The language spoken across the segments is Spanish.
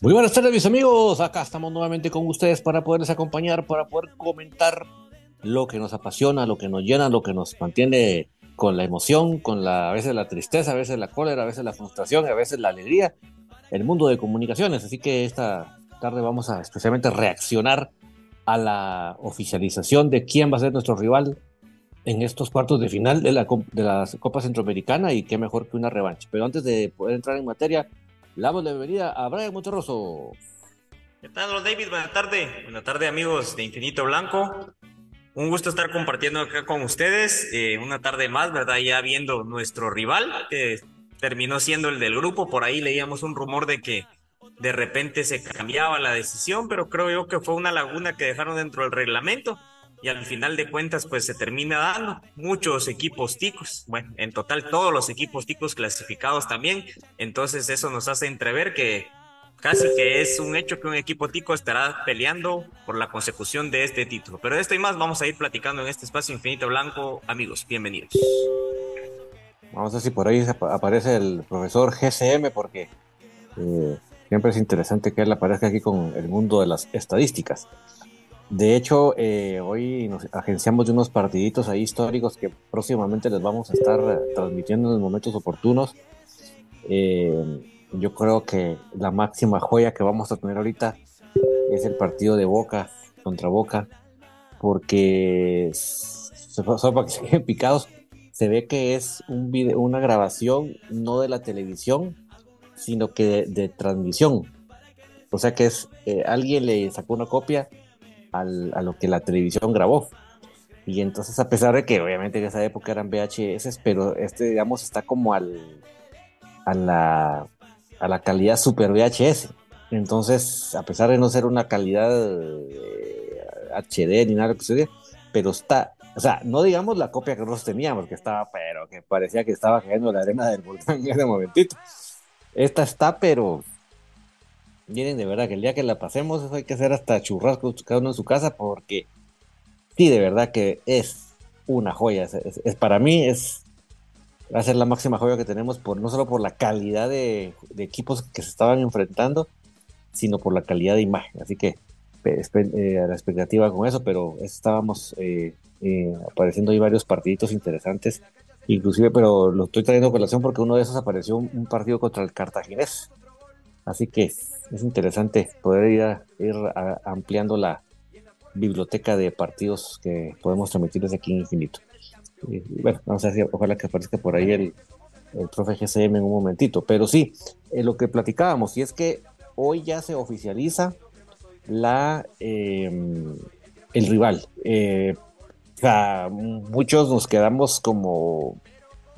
Muy buenas tardes mis amigos, acá estamos nuevamente con ustedes para poderles acompañar, para poder comentar lo que nos apasiona, lo que nos llena, lo que nos mantiene con la emoción, con la, a veces la tristeza, a veces la cólera, a veces la frustración, a veces la alegría, el mundo de comunicaciones. Así que esta tarde vamos a especialmente reaccionar a la oficialización de quién va a ser nuestro rival en estos cuartos de final de la, de la Copa Centroamericana y qué mejor que una revancha. Pero antes de poder entrar en materia, le damos la bienvenida a Brian Monterroso. ¿Qué tal, David? Buenas tardes. Buenas tardes, amigos de Infinito Blanco. Un gusto estar compartiendo acá con ustedes. Eh, una tarde más, ¿verdad? Ya viendo nuestro rival, que terminó siendo el del grupo. Por ahí leíamos un rumor de que de repente se cambiaba la decisión, pero creo yo que fue una laguna que dejaron dentro del reglamento y al final de cuentas pues se termina dando muchos equipos ticos, bueno, en total todos los equipos ticos clasificados también, entonces eso nos hace entrever que casi que es un hecho que un equipo tico estará peleando por la consecución de este título, pero de esto y más vamos a ir platicando en este espacio infinito blanco, amigos, bienvenidos. Vamos a ver si por ahí aparece el profesor GCM, porque eh, siempre es interesante que él aparezca aquí con el mundo de las estadísticas. De hecho, eh, hoy nos agenciamos de unos partiditos ahí históricos que próximamente les vamos a estar transmitiendo en los momentos oportunos. Eh, yo creo que la máxima joya que vamos a tener ahorita es el partido de Boca contra Boca, porque solo para que se queden picados, se ve que es un video, una grabación no de la televisión, sino que de, transmisión. O sea que es eh, alguien le sacó una copia a lo que la televisión grabó. Y entonces, a pesar de que obviamente en esa época eran VHS, pero este, digamos, está como al, a, la, a la calidad super VHS. Entonces, a pesar de no ser una calidad HD eh, ni nada que se pero está o sea, no digamos la copia que nosotros teníamos, que estaba, pero que parecía que estaba cayendo la arena del volcán en ese momentito. Esta está, pero miren, de verdad que el día que la pasemos, eso hay que hacer hasta churrasco cada uno en su casa, porque sí, de verdad que es una joya. Es, para mí es va a ser la máxima joya que tenemos, por, no solo por la calidad de, equipos que se estaban enfrentando, sino por la calidad de imagen. Así que eh, la expectativa con eso, pero estábamos eh, eh, apareciendo ahí varios partiditos interesantes, inclusive, pero lo estoy trayendo a colación porque uno de esos apareció un, partido contra el Cartaginés. Así que es interesante poder ir, ampliando la biblioteca de partidos que podemos transmitir desde aquí en infinito. bueno, vamos a ver, ojalá que aparezca por ahí el, el profe GCM en un momentito. Pero sí, lo que platicábamos, y es que hoy ya se oficializa la em, el rival. Eh, muchos nos quedamos como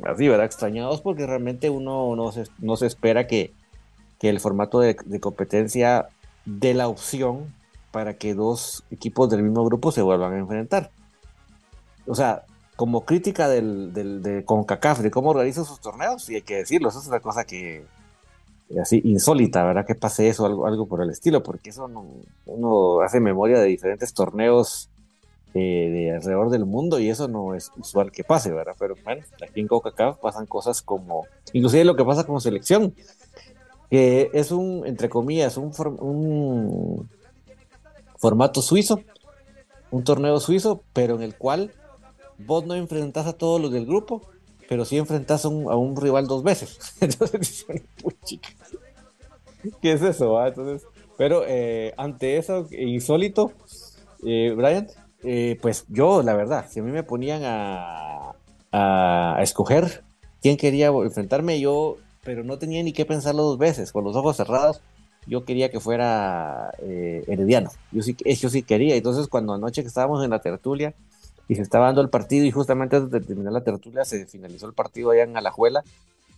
así, ¿verdad? Extrañados porque realmente uno no se, no se espera que, el formato de, competencia dé la opción para que dos equipos del mismo grupo se vuelvan a enfrentar. O sea, como crítica del, del, de CONCACAF, de cómo organiza sus torneos, y hay que decirlo, eso es una cosa que, así insólita, ¿verdad? Que pase eso, algo, algo por el estilo, porque eso uno hace memoria de diferentes torneos eh, de alrededor del mundo y eso no es usual que pase, ¿verdad? Pero bueno, aquí en CONCACAF pasan cosas como, inclusive lo que pasa con selección, que es un, entre comillas, un, un formato suizo, un torneo suizo, pero en el cual vos no enfrentás a todos los del grupo, pero sí enfrentas a un, rival dos veces. Entonces, ¿qué es eso? Entonces, pero eh, ante eso insólito, eh, Brian, eh, pues yo, la verdad, si a mí me ponían a, a, escoger quién quería enfrentarme, yo, pero no tenía ni que pensarlo dos veces, con los ojos cerrados, yo quería que fuera Herediano. Yo sí, yo sí quería. Entonces, cuando anoche que estábamos en la tertulia, y se estaba dando el partido y justamente antes de terminar la tertulia se finalizó el partido allá en Alajuela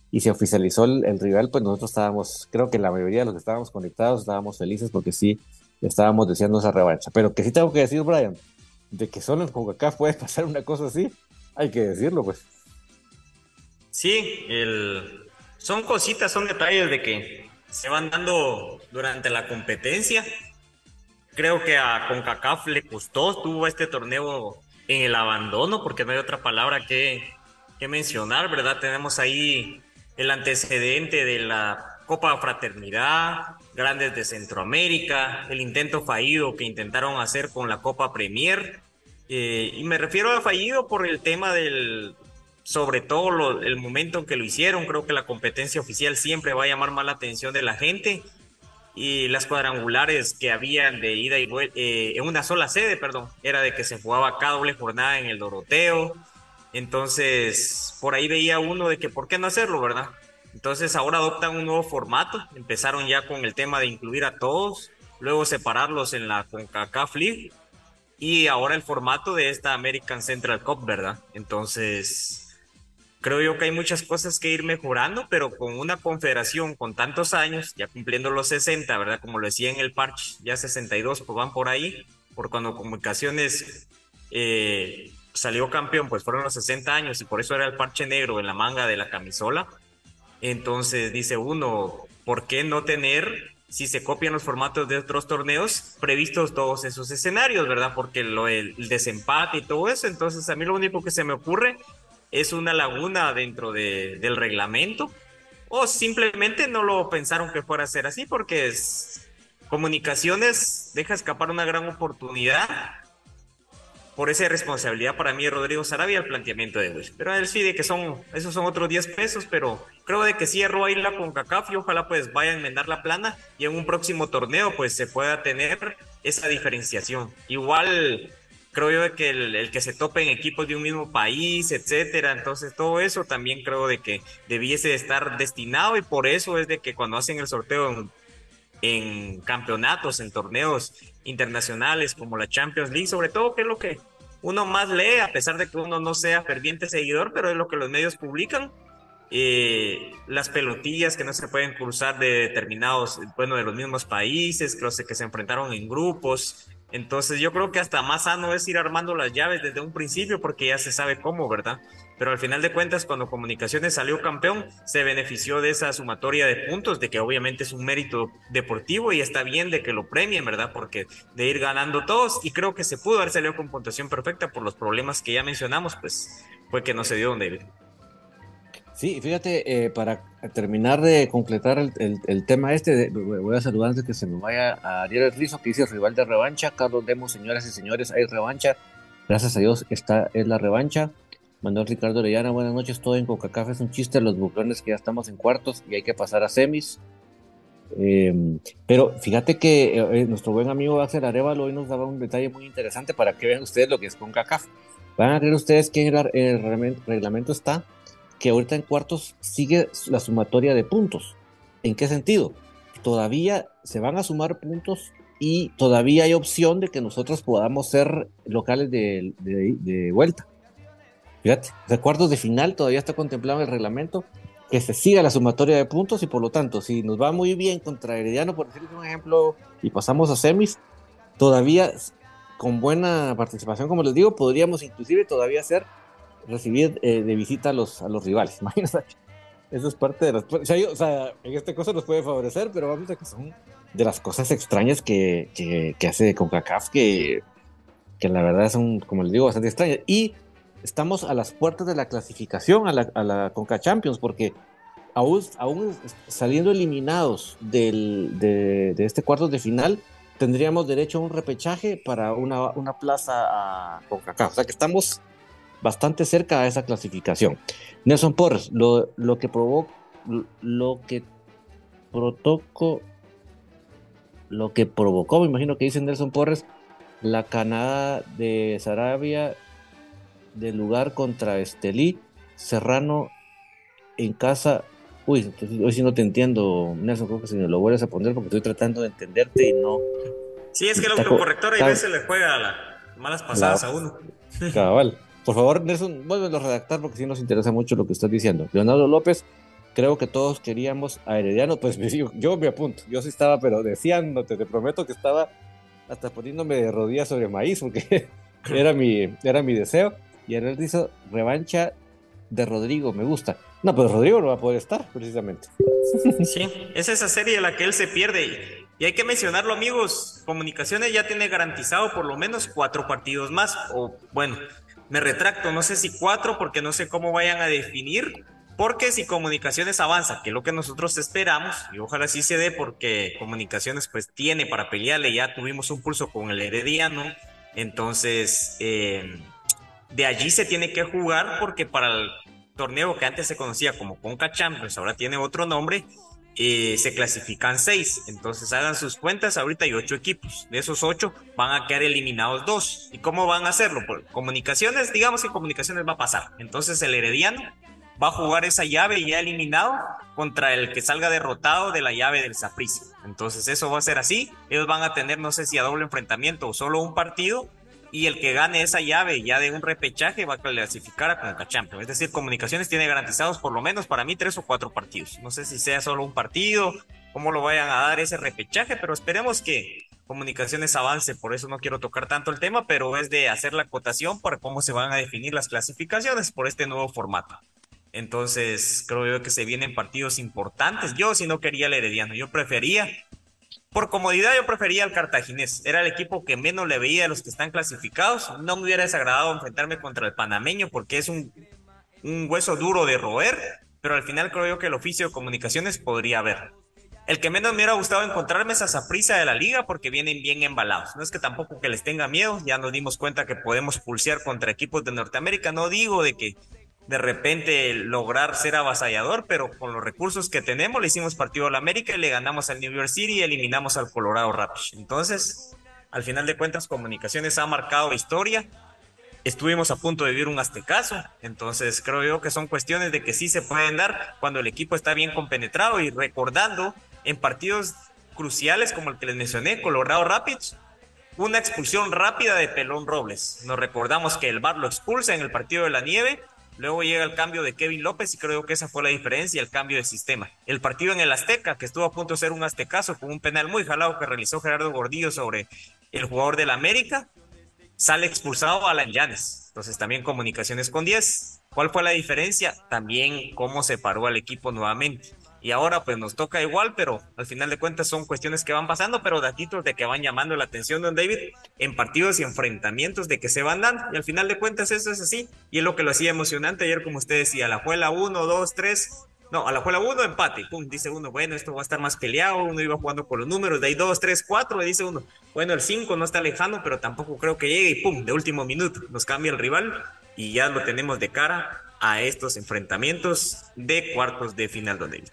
y se oficializó el, rival, pues nosotros estábamos, creo que la mayoría de los que estábamos conectados estábamos felices porque sí estábamos deseando esa revancha. Pero que sí tengo que decir, Brian, de que solo en acá puede pasar una cosa así, hay que decirlo, pues. Sí, el... son cositas, son detalles de que se van dando durante la competencia. Creo que a CONCACAF le costó, tuvo este torneo en el abandono, porque no hay otra palabra que, que mencionar, ¿verdad? Tenemos ahí el antecedente de la Copa Fraternidad, Grandes de Centroamérica, el intento fallido que intentaron hacer con la Copa Premier. Eh, y me refiero a fallido por el tema del, sobre todo el momento en que lo hicieron. Creo que la competencia oficial siempre va a llamar más la atención de la gente y las cuadrangulares que habían de ida y vuelta, eh, en una sola sede, perdón, era de que se jugaba cada doble jornada en el Doroteo. Entonces, por ahí veía uno de que, ¿por qué no hacerlo, verdad? Entonces, ahora adoptan un nuevo formato. Empezaron ya con el tema de incluir a todos, luego separarlos en la CONCACAF League y ahora el formato de esta American Central Cup, ¿verdad? Entonces, creo yo que hay muchas cosas que ir mejorando, pero con una confederación con tantos años, ya cumpliendo los 60, ¿verdad? Como lo decía en el parche, ya 62 pues van por ahí, por cuando Comunicaciones eh, salió campeón, pues fueron los 60 años y por eso era el parche negro en la manga de la camisola. Entonces dice uno, ¿por qué no tener, si se copian los formatos de otros torneos, previstos todos esos escenarios, ¿verdad? Porque lo, el desempate y todo eso, entonces a mí lo único que se me ocurre es una laguna dentro de, del reglamento o simplemente no lo pensaron que fuera a ser así porque es, comunicaciones deja escapar una gran oportunidad por esa responsabilidad para mí Rodrigo Sarabia el planteamiento de Luis. Pero él sí de que son, esos son otros 10 pesos, pero creo de que sí erró ahí la CONCACAF y ojalá pues vaya a enmendar la plana y en un próximo torneo pues se pueda tener esa diferenciación. Igual creo yo de que el, que se tope en equipos de un mismo país, etcétera, entonces todo eso también creo de que debiese estar destinado y por eso es de que cuando hacen el sorteo en, en campeonatos, en torneos internacionales como la Champions League, sobre todo que es lo que uno más lee, a pesar de que uno no sea ferviente seguidor, pero es lo que los medios publican. Eh, las pelotillas que no se pueden cruzar de determinados, bueno, de los mismos países, que, los que se enfrentaron en grupos, entonces yo creo que hasta más sano es ir armando las llaves desde un principio porque ya se sabe cómo, ¿verdad? Pero al final de cuentas, cuando Comunicaciones salió campeón, se benefició de esa sumatoria de puntos, de que obviamente es un mérito deportivo y está bien de que lo premien, ¿verdad? Porque de ir ganando todos, y creo que se pudo haber salido con puntuación perfecta por los problemas que ya mencionamos, pues fue que no se dio donde Sí, fíjate, eh, para terminar de completar el, tema este, voy a saludar antes que se me vaya a Ariel Rizo, que dice rival de revancha. Carlos Demos, señoras y señores, hay revancha. Gracias a Dios, esta es la revancha. Manuel Ricardo Orellana, buenas noches. Todo en Coca-Cola es un chiste. Los buclones que ya estamos en cuartos y hay que pasar a semis. Em, pero fíjate que eh, eh, nuestro buen amigo Axel Arevalo hoy nos daba un detalle muy interesante para que vean ustedes lo que es CONCACAF. Van a creer ustedes que en el reglamento está que ahorita en cuartos sigue la sumatoria de puntos. ¿En qué sentido? Todavía se van a sumar puntos y todavía hay opción de que nosotros podamos ser locales de, vuelta. Fíjate, de cuartos de final todavía está contemplado en el reglamento que se siga la sumatoria de puntos y por lo tanto, si nos va muy bien contra Herediano, por decirles un ejemplo, y pasamos a semis, todavía con buena participación, como les digo, podríamos inclusive todavía ser recibir eh, de visita a los, a los rivales. Imagínate. Eso es parte de las. O sea, o sea, en este caso nos puede favorecer, pero vamos a que son de las cosas extrañas que, que, que hace CONCACAF que, que la verdad son, como les digo, bastante extrañas. Y estamos a las puertas de la clasificación a la, a la Conca Champions, porque aún, aún saliendo eliminados del, de, de, este cuarto de final, tendríamos derecho a un repechaje para una, una plaza a CONCACAF. O sea que estamos bastante cerca a esa clasificación. Nelson Porres, lo, lo que provocó, lo que protoco, lo que provocó, me imagino que dice Nelson Porres, la Canadá de Sarabia del lugar contra Estelí, Serrano en casa. Uy, hoy sí no te entiendo, Nelson, creo que si me lo vuelves a poner porque estoy tratando de entenderte y no. Sí, es que el autocorrector a veces le juega a las malas pasadas a uno. Cabal. Por favor, Nelson, vuélvelo a redactar porque sí nos interesa mucho lo que estás diciendo. Leonardo López, creo que todos queríamos a Herediano, pues yo me apunto, yo sí estaba, pero deseándote, te prometo que estaba hasta poniéndome de rodillas sobre maíz, porque era mi, era mi deseo. Y él dice revancha de Rodrigo, me gusta. No, pero Rodrigo no va a poder estar, precisamente. Sí, es esa serie en la que él se pierde. Y hay que mencionarlo, amigos. Comunicaciones ya tiene garantizado por lo menos cuatro partidos más. O bueno, me retracto, no sé si cuatro, porque no sé cómo vayan a definir, porque si comunicaciones avanza, que es lo que nosotros esperamos, y ojalá sí se dé, porque comunicaciones pues tiene para pelearle, ya tuvimos un pulso con el Herediano, entonces eh, de allí se tiene que jugar, porque para el torneo que antes se conocía como Conca Champions, ahora tiene otro nombre, eh, se clasifican seis. Entonces hagan sus cuentas, ahorita hay ocho equipos. De esos ocho van a quedar eliminados dos. ¿Y cómo van a hacerlo? Por comunicaciones, digamos que comunicaciones va a pasar. Entonces el Herediano va a jugar esa llave ya eliminado contra el que salga derrotado de la llave del Saprissa. Entonces eso va a ser así. Ellos van a tener, no sé si a doble enfrentamiento o solo un partido y el que gane esa llave ya de un repechaje va a clasificar a Conca Champions. Es decir, Comunicaciones tiene garantizados por lo menos para mí tres o cuatro partidos. No sé si sea solo un partido, cómo lo vayan a dar ese repechaje, pero esperemos que Comunicaciones avance. Por eso no quiero tocar tanto el tema, pero es de hacer la acotación para cómo se van a definir las clasificaciones por este nuevo formato. Entonces, creo yo que se vienen partidos importantes. Yo, si no quería el Herediano, yo prefería por comodidad yo prefería al cartaginés. Era el equipo que menos le veía a los que están clasificados. No me hubiera desagradado enfrentarme contra el panameño porque es un hueso duro de roer, pero al final creo yo que el oficio de comunicaciones podría haber. El que menos me hubiera gustado encontrarme es a Saprisa de la liga porque vienen bien embalados. No es que tampoco que les tenga miedo, ya nos dimos cuenta que podemos pulsear contra equipos de Norteamérica. No digo de que de repente lograr ser avasallador, pero con los recursos que tenemos le hicimos partido a la América y le ganamos al New York City y eliminamos al Colorado Rapids. Entonces, al final de cuentas, Comunicaciones ha marcado historia. Estuvimos a punto de vivir un aztecaso, entonces creo yo que son cuestiones de que sí se pueden dar cuando el equipo está bien compenetrado y recordando en partidos cruciales como el que les mencioné, Colorado Rapids, una expulsión rápida de Pelón Robles. Nos recordamos que el VAR lo expulsa en el partido de la nieve, luego llega el cambio de Kevin López y creo que esa fue la diferencia, el cambio de sistema. El partido en el Azteca, que estuvo a punto de ser un aztecaso con un penal muy jalado que realizó Gerardo Gordillo sobre el jugador del América, sale expulsado Alan Llanes. Entonces también comunicaciones con 10. ¿Cuál fue la diferencia? También cómo se paró al equipo nuevamente y ahora pues nos toca igual, pero al final de cuentas son cuestiones que van pasando, pero datitos de que van llamando la atención, don David, en partidos y enfrentamientos de que se van dando, y al final de cuentas eso es así, y es lo que lo hacía emocionante ayer, como usted decía, la juela 1, 2, 3, no, a la juela 1 empate, pum, dice uno, bueno, esto va a estar más peleado, uno iba jugando con los números, de ahí 2, 3, 4, y dice uno, bueno, el 5 no está lejano, pero tampoco creo que llegue, y pum, de último minuto, nos cambia el rival, y ya lo tenemos de cara a estos enfrentamientos de cuartos de final, don David.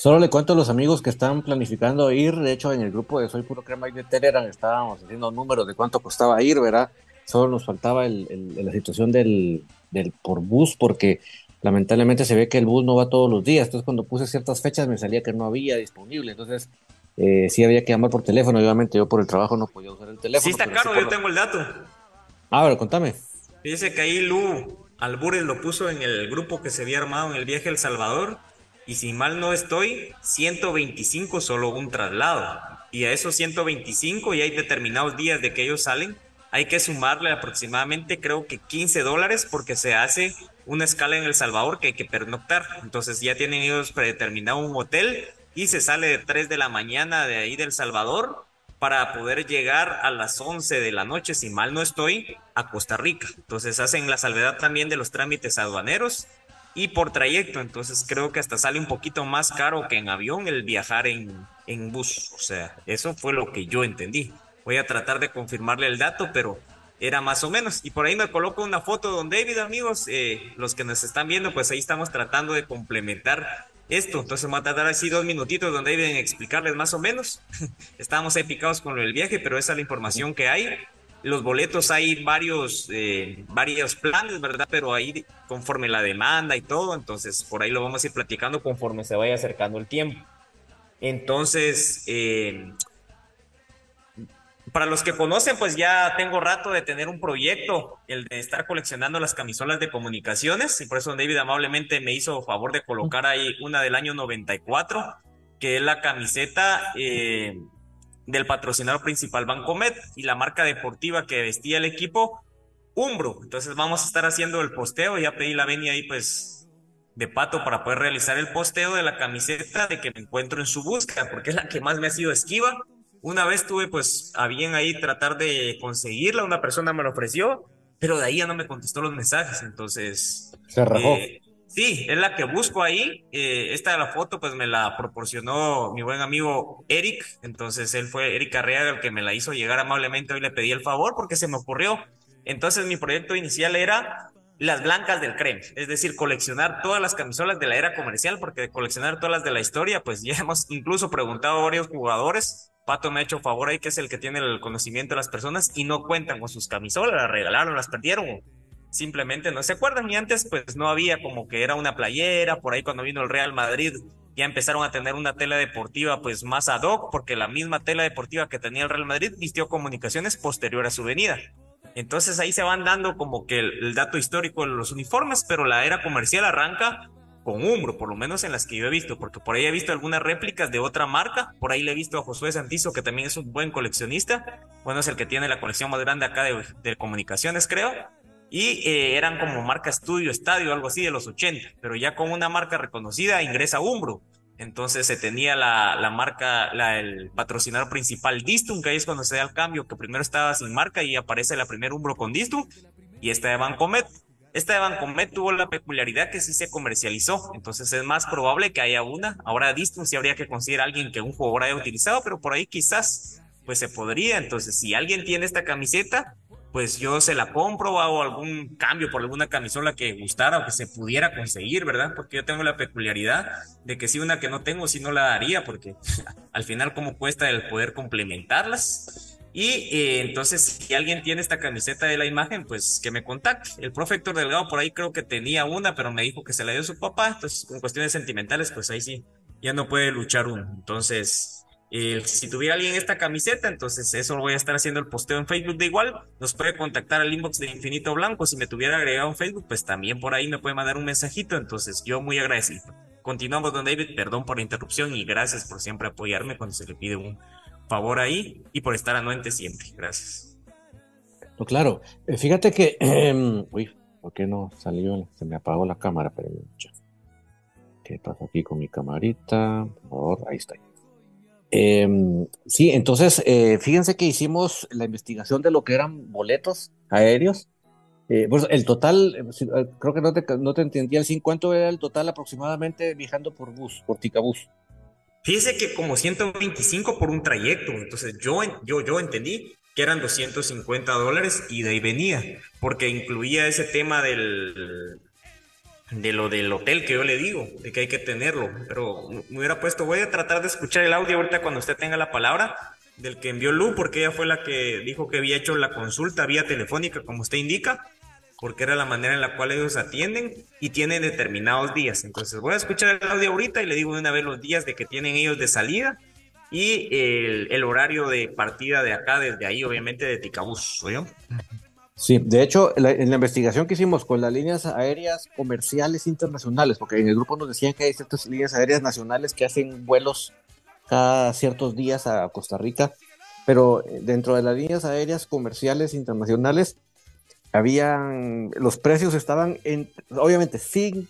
Solo le cuento a los amigos que están planificando ir. De hecho, en el grupo de Soy Puro Crema y de Telegram estábamos haciendo números de cuánto costaba ir, ¿verdad? Solo nos faltaba el, la situación del, del, por bus, porque lamentablemente se ve que el bus no va todos los días. Entonces, cuando puse ciertas fechas, me salía que no había disponible. Entonces, eh, sí había que llamar por teléfono. Obviamente, yo por el trabajo no podía usar el teléfono. Sí, está caro, yo tengo el dato. Ah, ver, contame. Dice que ahí Lu Albures lo puso en el grupo que se había armado en el viaje a El Salvador y si mal no estoy, 125 solo un traslado. Y a esos 125 y hay determinados días de que ellos salen, hay que sumarle aproximadamente creo que 15 dólares porque se hace una escala en El Salvador que hay que pernoctar. Entonces ya tienen ellos predeterminado un hotel y se sale de 3 de la mañana de ahí del Salvador para poder llegar a las 11 de la noche, si mal no estoy, a Costa Rica. Entonces hacen la salvedad también de los trámites aduaneros y por trayecto. Entonces creo que hasta sale un poquito más caro que en avión el viajar en, en bus. O sea, eso fue lo que yo entendí. Voy a tratar de confirmarle el dato, pero era más o menos. Y por ahí me coloco una foto don David, amigos. Eh, los que nos están viendo, pues ahí estamos tratando de complementar esto. Entonces me va a tardar así dos minutitos don David en explicarles más o menos. Estábamos ahí picados con el viaje, pero esa es la información que hay los boletos hay varios, eh, varios planes, ¿verdad? Pero ahí conforme la demanda y todo, entonces por ahí lo vamos a ir platicando conforme se vaya acercando el tiempo. Entonces, eh, para los que conocen, pues ya tengo rato de tener un proyecto, el de estar coleccionando las camisolas de comunicaciones, y por eso David amablemente me hizo favor de colocar ahí una del año 94, que es la camiseta eh, del patrocinador principal Bancomet y la marca deportiva que vestía el equipo Umbro. Entonces vamos a estar haciendo el posteo. Ya pedí la venia ahí pues de pato para poder realizar el posteo de la camiseta de que me encuentro en su búsqueda porque es la que más me ha sido esquiva. Una vez tuve pues a bien ahí tratar de conseguirla, una persona me lo ofreció, pero de ahí ya no me contestó los mensajes, entonces... Se rajó. Eh, Sí, es la que busco ahí. Eh, esta la foto, pues me la proporcionó mi buen amigo Eric. Entonces él fue Eric Arriaga el que me la hizo llegar amablemente. Hoy le pedí el favor porque se me ocurrió. Entonces mi proyecto inicial era las blancas del creme, es decir, coleccionar todas las camisolas de la era comercial, porque coleccionar todas las de la historia, pues ya hemos incluso preguntado a varios jugadores. Pato me ha hecho favor ahí, que es el que tiene el conocimiento de las personas y no cuentan con sus camisolas, las regalaron, las perdieron simplemente no se acuerdan y antes pues no había como que era una playera, por ahí cuando vino el Real Madrid ya empezaron a tener una tela deportiva pues más ad hoc porque la misma tela deportiva que tenía el Real Madrid vistió comunicaciones posterior a su venida. Entonces ahí se van dando como que el, dato histórico de los uniformes, pero la era comercial arranca con Umbro, por lo menos en las que yo he visto, porque por ahí he visto algunas réplicas de otra marca, por ahí le he visto a Josué Santizo, que también es un buen coleccionista, bueno, es el que tiene la colección más grande acá de, de comunicaciones, creo, y eh, eran como marca estudio, estadio, algo así de los 80, pero ya con una marca reconocida ingresa Umbro. Entonces se tenía la, la marca, el patrocinador principal Distum, que ahí es cuando se da el cambio, que primero estaba sin marca y aparece la primer Umbro con Distum y esta de Bancomet. esta de Bancomet tuvo la peculiaridad que sí se comercializó, entonces es más probable que haya una. Ahora Distance sí habría que conseguir a alguien que un jugador haya utilizado, pero por ahí quizás pues se podría. Entonces, si alguien tiene esta camiseta, pues yo se la compro o hago algún cambio por alguna camisola que gustara o que se pudiera conseguir, ¿verdad? Porque yo tengo la peculiaridad de que si una que no tengo, si no la daría, porque al final cómo cuesta el poder complementarlas. Y eh, entonces, si alguien tiene esta camiseta de la imagen, pues que me contacte. El profe Héctor Delgado por ahí creo que tenía una, pero me dijo que se la dio su papá. Entonces, con cuestiones sentimentales, pues ahí sí, ya no puede luchar uno. Entonces, si tuviera alguien esta camiseta, entonces eso lo voy a estar haciendo el posteo en Facebook de igual. Nos puede contactar al inbox de Infinito Blanco. Si me tuviera agregado en Facebook, pues también por ahí me puede mandar un mensajito. Entonces yo muy agradecido. Continuamos, don David. Perdón por la interrupción y gracias por siempre apoyarme cuando se le pide un favor ahí y por estar anuente siempre. Gracias. No, claro. Eh, fíjate que. Uy, ¿por qué no salió? Se me apagó la cámara, pero ¿Qué pasa aquí con mi camarita? Por favor, ahí está. Em, sí, entonces, eh, fíjense que hicimos la investigación de lo que eran boletos aéreos. Eh, el total, eh, creo que no te, no te entendía el ¿cuánto era el total aproximadamente viajando por bus, por Ticabús? Fíjese que como 125 por un trayecto, entonces yo, yo, yo entendí que eran 250 dólares y de ahí venía, porque incluía ese tema del, de lo del hotel que yo le digo, de que hay que tenerlo. Pero me hubiera puesto, voy a tratar de escuchar el audio ahorita cuando usted tenga la palabra del que envió Lu, porque ella fue la que dijo que había hecho la consulta vía telefónica, como usted indica, porque era la manera en la cual ellos atienden y tienen determinados días. Entonces voy a escuchar el audio ahorita y le digo de una vez los días de que tienen ellos de salida y el, horario de partida de acá, desde ahí, obviamente, de Ticabús, ¿oyó? Sí, de hecho, en la investigación que hicimos con las líneas aéreas comerciales internacionales, porque en el grupo nos decían que hay ciertas líneas aéreas nacionales que hacen vuelos cada ciertos días a Costa Rica, pero eh, dentro de las líneas aéreas comerciales internacionales, habían, los precios estaban en, obviamente sin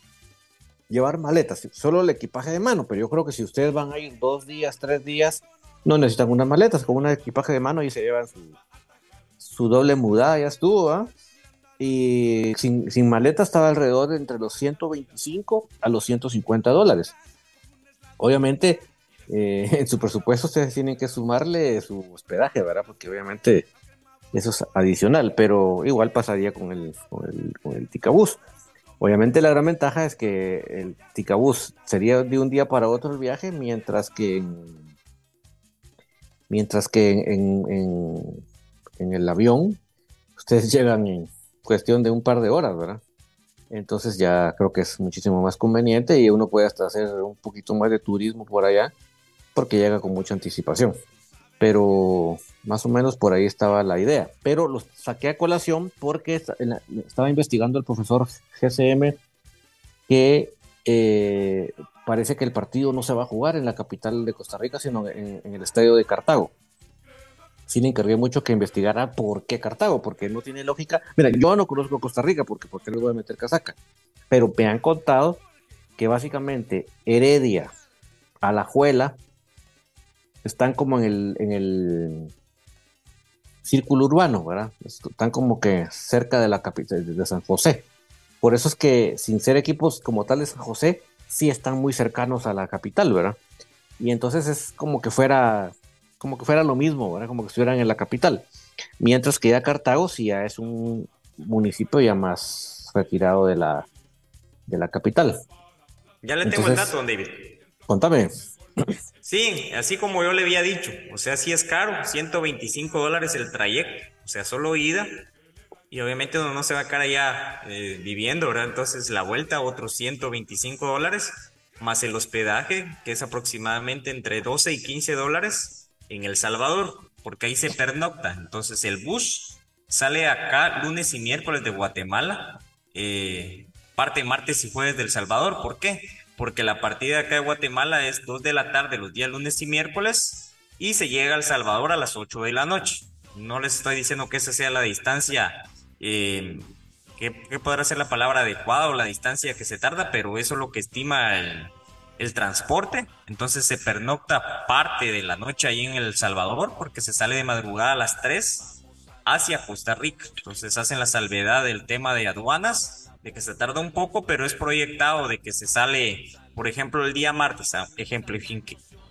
llevar maletas, solo el equipaje de mano, pero yo creo que si ustedes van a ir dos días, tres días, no necesitan unas maletas, con un equipaje de mano y se llevan su, su doble mudada ya estuvo, ¿ah? Y sin, sin, maleta estaba alrededor de entre los 125 a los 150 dólares. Obviamente, eh, en su presupuesto ustedes tienen que sumarle su hospedaje, ¿verdad? Porque obviamente eso es adicional, pero igual pasaría con el, con el, con el Ticabús. Obviamente la gran ventaja es que el Ticabús sería de un día para otro el viaje, mientras que mientras que en, en el avión, ustedes llegan en cuestión de un par de horas, ¿verdad? Entonces ya creo que es muchísimo más conveniente y uno puede hasta hacer un poquito más de turismo por allá porque llega con mucha anticipación. Pero más o menos por ahí estaba la idea. Pero lo saqué a colación porque estaba investigando el profesor GCM que eh, parece que el partido no se va a jugar en la capital de Costa Rica, sino en el estadio de Cartago sí le encargué mucho que investigara por qué Cartago, porque no tiene lógica. Mira, yo no conozco Costa Rica, porque ¿por qué le voy a meter casaca? Pero me han contado que básicamente Heredia, Alajuela, están como en el, en el círculo urbano, ¿verdad? Están como que cerca de la capital de San José. Por eso es que, sin ser equipos como tal de San José, sí están muy cercanos a la capital, ¿verdad? Y entonces es como que fuera como que fuera lo mismo, ¿verdad? como que estuvieran en la capital. Mientras que ya Cartago sí ya es un municipio ya más retirado de la, de la capital. Ya le tengo el dato, don David. Contame. Sí, así como yo le había dicho, o sea, sí es caro, 125 dólares el trayecto, o sea, solo ida, y obviamente uno no se va a quedar allá eh, viviendo, ¿verdad? Entonces la vuelta, otros 125 dólares, más el hospedaje, que es aproximadamente entre 12 y 15 dólares, en El Salvador, porque ahí se pernocta. Entonces el bus sale acá lunes y miércoles de Guatemala, eh, parte martes y jueves del Salvador. ¿Por qué? Porque la partida acá de Guatemala es 2 de la tarde los días lunes y miércoles y se llega al Salvador a las 8 de la noche. No les estoy diciendo que esa sea la distancia, eh, que, podrá ser la palabra adecuada o la distancia que se tarda, pero eso es lo que estima el, el transporte, entonces se pernocta parte de la noche ahí en El Salvador porque se sale de madrugada a las 3 hacia Costa Rica. Entonces hacen la salvedad del tema de aduanas de que se tarda un poco, pero es proyectado de que se sale, por ejemplo, el día martes,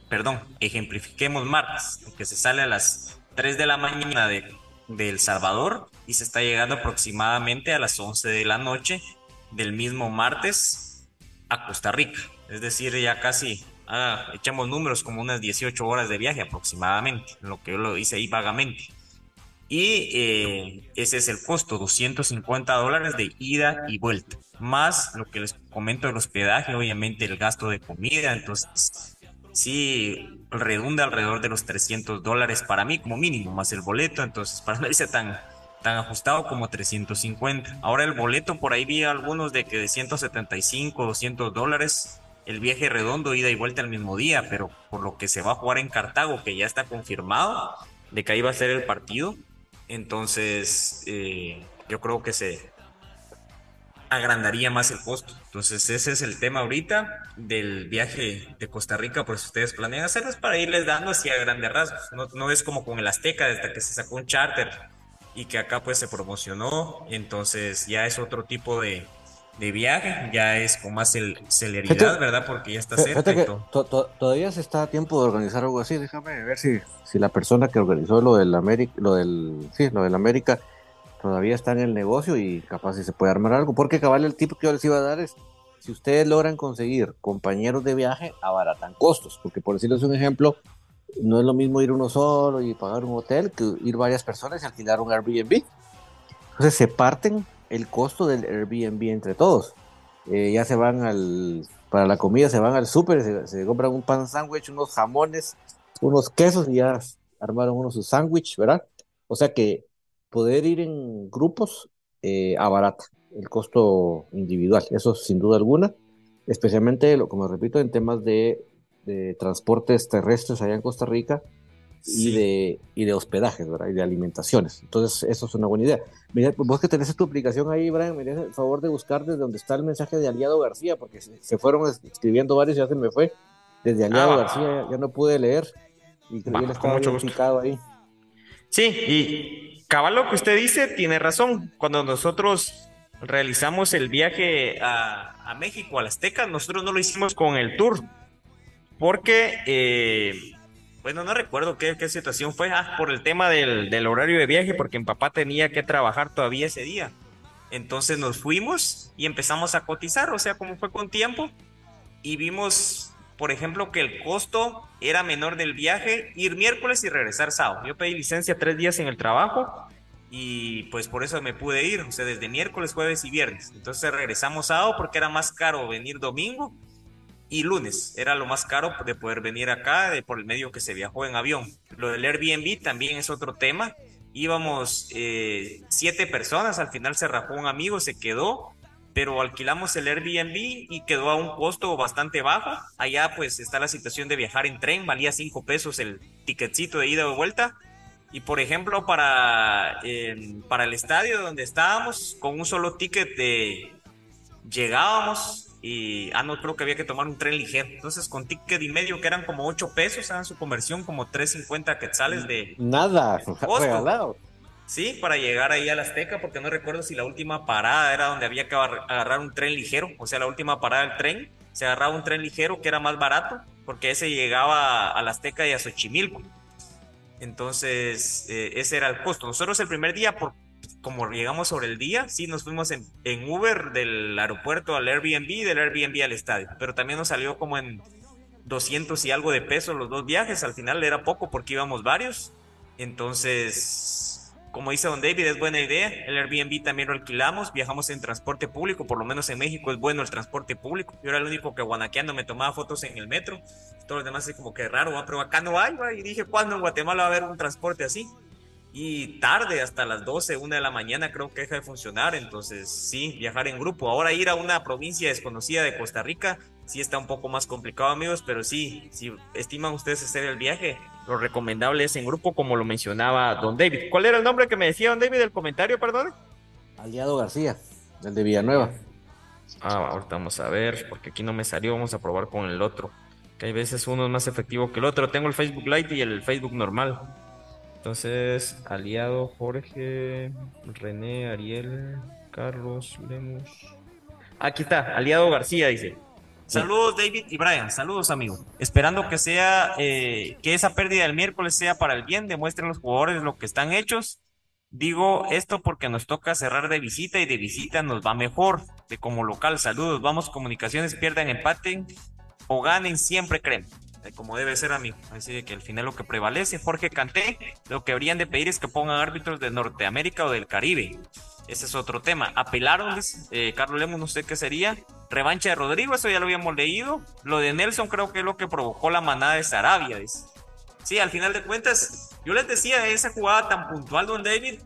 perdón, ejemplifiquemos martes, que se sale a las 3 de la mañana de, de El Salvador y se está llegando aproximadamente a las 11 de la noche del mismo martes a Costa Rica. Es decir, ya casi ah, echamos números como unas 18 horas de viaje aproximadamente, lo que yo lo hice ahí vagamente. Y eh, ese es el costo, 250 dólares de ida y vuelta, más lo que les comento del hospedaje, obviamente el gasto de comida, entonces sí redunda alrededor de los 300 dólares para mí como mínimo, más el boleto, entonces para no irse tan, tan ajustado como 350. Ahora el boleto, por ahí vi algunos de que de 175, 200 dólares, el viaje redondo, ida y vuelta el mismo día, pero por lo que se va a jugar en Cartago, que ya está confirmado de que ahí va a ser el partido, entonces eh, yo creo que se agrandaría más el costo. Entonces ese es el tema ahorita del viaje de Costa Rica, por si ustedes planean hacerlo, es para irles dando así a grandes rasgos. No, no es como con el Azteca, desde que se sacó un charter y que acá pues se promocionó, entonces ya es otro tipo de, de viaje, ya es con más celeridad, ¿verdad? Porque ya está cerca. todavía se está a tiempo de organizar algo así. Déjame ver si, si la persona que organizó lo del América, lo del, sí, lo del América, todavía está en el negocio y capaz si se puede armar algo. Porque cabal el tipo que yo les iba a dar es si ustedes logran conseguir compañeros de viaje, abaratan costos. Porque por decirles un ejemplo, no es lo mismo ir uno solo y pagar un hotel que ir varias personas y alquilar un Airbnb. Entonces se parten el costo del Airbnb entre todos. Eh, ya se van al, para la comida, se van al súper, se, compran un pan sándwich, unos jamones, unos quesos y ya armaron uno su sándwich, ¿verdad? O sea que poder ir en grupos eh, abarata el costo individual, eso sin duda alguna, especialmente, como repito, en temas de, de transportes terrestres allá en Costa Rica, y, de, y de hospedajes, ¿verdad? Y de alimentaciones. Entonces, eso es una buena idea. Mira, vos que tenés tu aplicación ahí, Brian, me el favor de buscar desde donde está el mensaje de Aliado García, porque se, fueron escribiendo varios y ya se me fue. Desde Aliado ah, García ya, no pude leer y creo que estaba mucho ahí. Sí, y cabal lo que usted dice tiene razón. Cuando nosotros realizamos el viaje a, a México, a las Azteca, nosotros no lo hicimos con el tour, porque eh, bueno, no recuerdo qué, qué situación fue, ah, por el tema del, del, horario de viaje, porque mi papá tenía que trabajar todavía ese día. Entonces nos fuimos y empezamos a cotizar, o sea, como fue con tiempo, y vimos, por ejemplo, que el costo era menor del viaje, ir miércoles y regresar sábado. Yo pedí licencia tres días en el trabajo y pues por eso me pude ir, o sea, desde miércoles, jueves y viernes. Entonces regresamos sábado porque era más caro venir domingo y lunes. Era lo más caro de poder venir acá de, por el medio que se viajó en avión. Lo del Airbnb también es otro tema. Íbamos eh, siete personas, al final se rajó un amigo, se quedó, pero alquilamos el Airbnb y quedó a un costo bastante bajo. Allá pues está la situación de viajar en tren, valía cinco pesos el ticketcito de ida o vuelta. Y por ejemplo, para, para el estadio donde estábamos, con un solo ticket de, llegábamos y ah no creo que había que tomar un tren ligero. Entonces con ticket y medio que eran como 8 pesos hagan su conversión como 3.50 quetzales de nada regalado. Sí para llegar ahí a la Azteca porque no recuerdo si la última parada era donde había que agarrar un tren ligero o sea la última parada del tren se agarraba un tren ligero que era más barato porque ese llegaba a la Azteca y a Xochimilco. Entonces eh, ese era el costo. Nosotros el primer día por como llegamos sobre el día, sí nos fuimos en, en, Uber del aeropuerto al Airbnb, del Airbnb al estadio, pero también nos salió como en 200 y algo de pesos los dos viajes, al final era poco porque íbamos varios, entonces, como dice don David, es buena idea, el Airbnb también lo alquilamos, viajamos en transporte público, por lo menos en México es bueno el transporte público, yo era el único que guanaqueando me tomaba fotos en el metro, todos los demás es como que raro, pero acá no hay, y dije, ¿cuándo en Guatemala va a haber un transporte así? Y tarde, hasta las 12, 1 de la mañana creo que deja de funcionar, entonces sí, viajar en grupo. Ahora ir a una provincia desconocida de Costa Rica sí está un poco más complicado amigos, pero sí, si estiman ustedes hacer el viaje, lo recomendable es en grupo como lo mencionaba don David. ¿Cuál era el nombre que me decía don David del comentario, perdón? Aliado García, el de Villanueva. Ah, ahorita vamos a ver, porque aquí no me salió, vamos a probar con el otro. Que hay veces uno es más efectivo que el otro. Tengo el Facebook Lite y el Facebook normal. Entonces, aliado Jorge, René, Ariel, Carlos, Lemus. Aquí está, Aliado García dice. Saludos David y Brian, saludos amigos. Esperando que sea, eh, que esa pérdida del miércoles sea para el bien, demuestren los jugadores lo que están hechos. Digo esto porque nos toca cerrar de visita y de visita nos va mejor. De como local, saludos, vamos, comunicaciones, pierdan, empaten o ganen, siempre creen. Como debe ser, amigo. Así que al final lo que prevalece, Jorge Canté, lo que habrían de pedir es que pongan árbitros de Norteamérica o del Caribe. Ese es otro tema. Apelaron, eh, Carlos Lemos, qué sería. Revancha de Rodrigo, eso ya lo habíamos leído. Lo de Nelson creo que es lo que provocó la manada de Sarabia. Dice. Sí, al final de cuentas, yo les decía, esa jugada tan puntual, don David,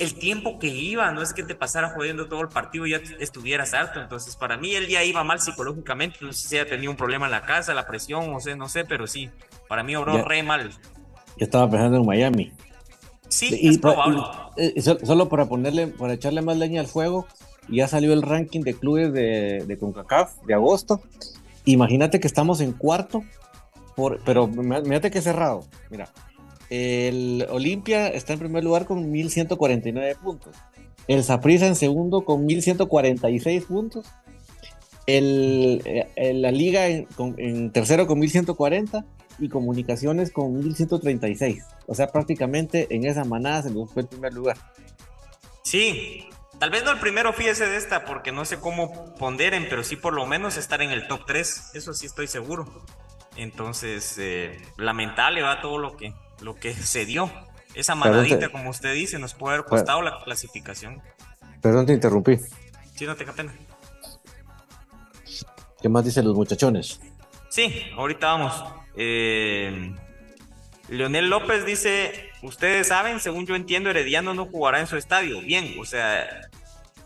el tiempo que iba, no es que te pasara jodiendo todo el partido y ya estuvieras harto. Entonces, para mí, él ya iba mal psicológicamente. No sé si ha tenido un problema en la casa, la presión, no sé, no sé, pero sí, para mí obró re mal. Yo estaba pensando en Miami. Sí, y, es probable. Eh, solo para ponerle, para echarle más leña al fuego, ya salió el ranking de clubes de, de CONCACAF de agosto. Imagínate que estamos en cuarto, por, pero mírate que cerrado. Mira, el Olimpia está en primer lugar con 1149 puntos. El Saprissa en segundo con 1146 puntos. El, eh, la Liga en, en tercero con 1140 y comunicaciones con 1136. O sea, prácticamente en esa manada se nos fue el primer lugar. Sí, tal vez no el primero, fíjese de esta, porque no sé cómo ponderen, pero sí por lo menos estar en el top 3, eso sí estoy seguro. Entonces, eh, lamentable va todo lo que, lo que se dio. Esa manadita, como usted dice, nos puede haber costado la clasificación. Perdón, te interrumpí. Sí, no te pena. ¿Qué más dicen los muchachones? Sí, ahorita vamos. Eh, Leonel López dice, ustedes saben, según yo entiendo, Herediano no jugará en su estadio. Bien, o sea,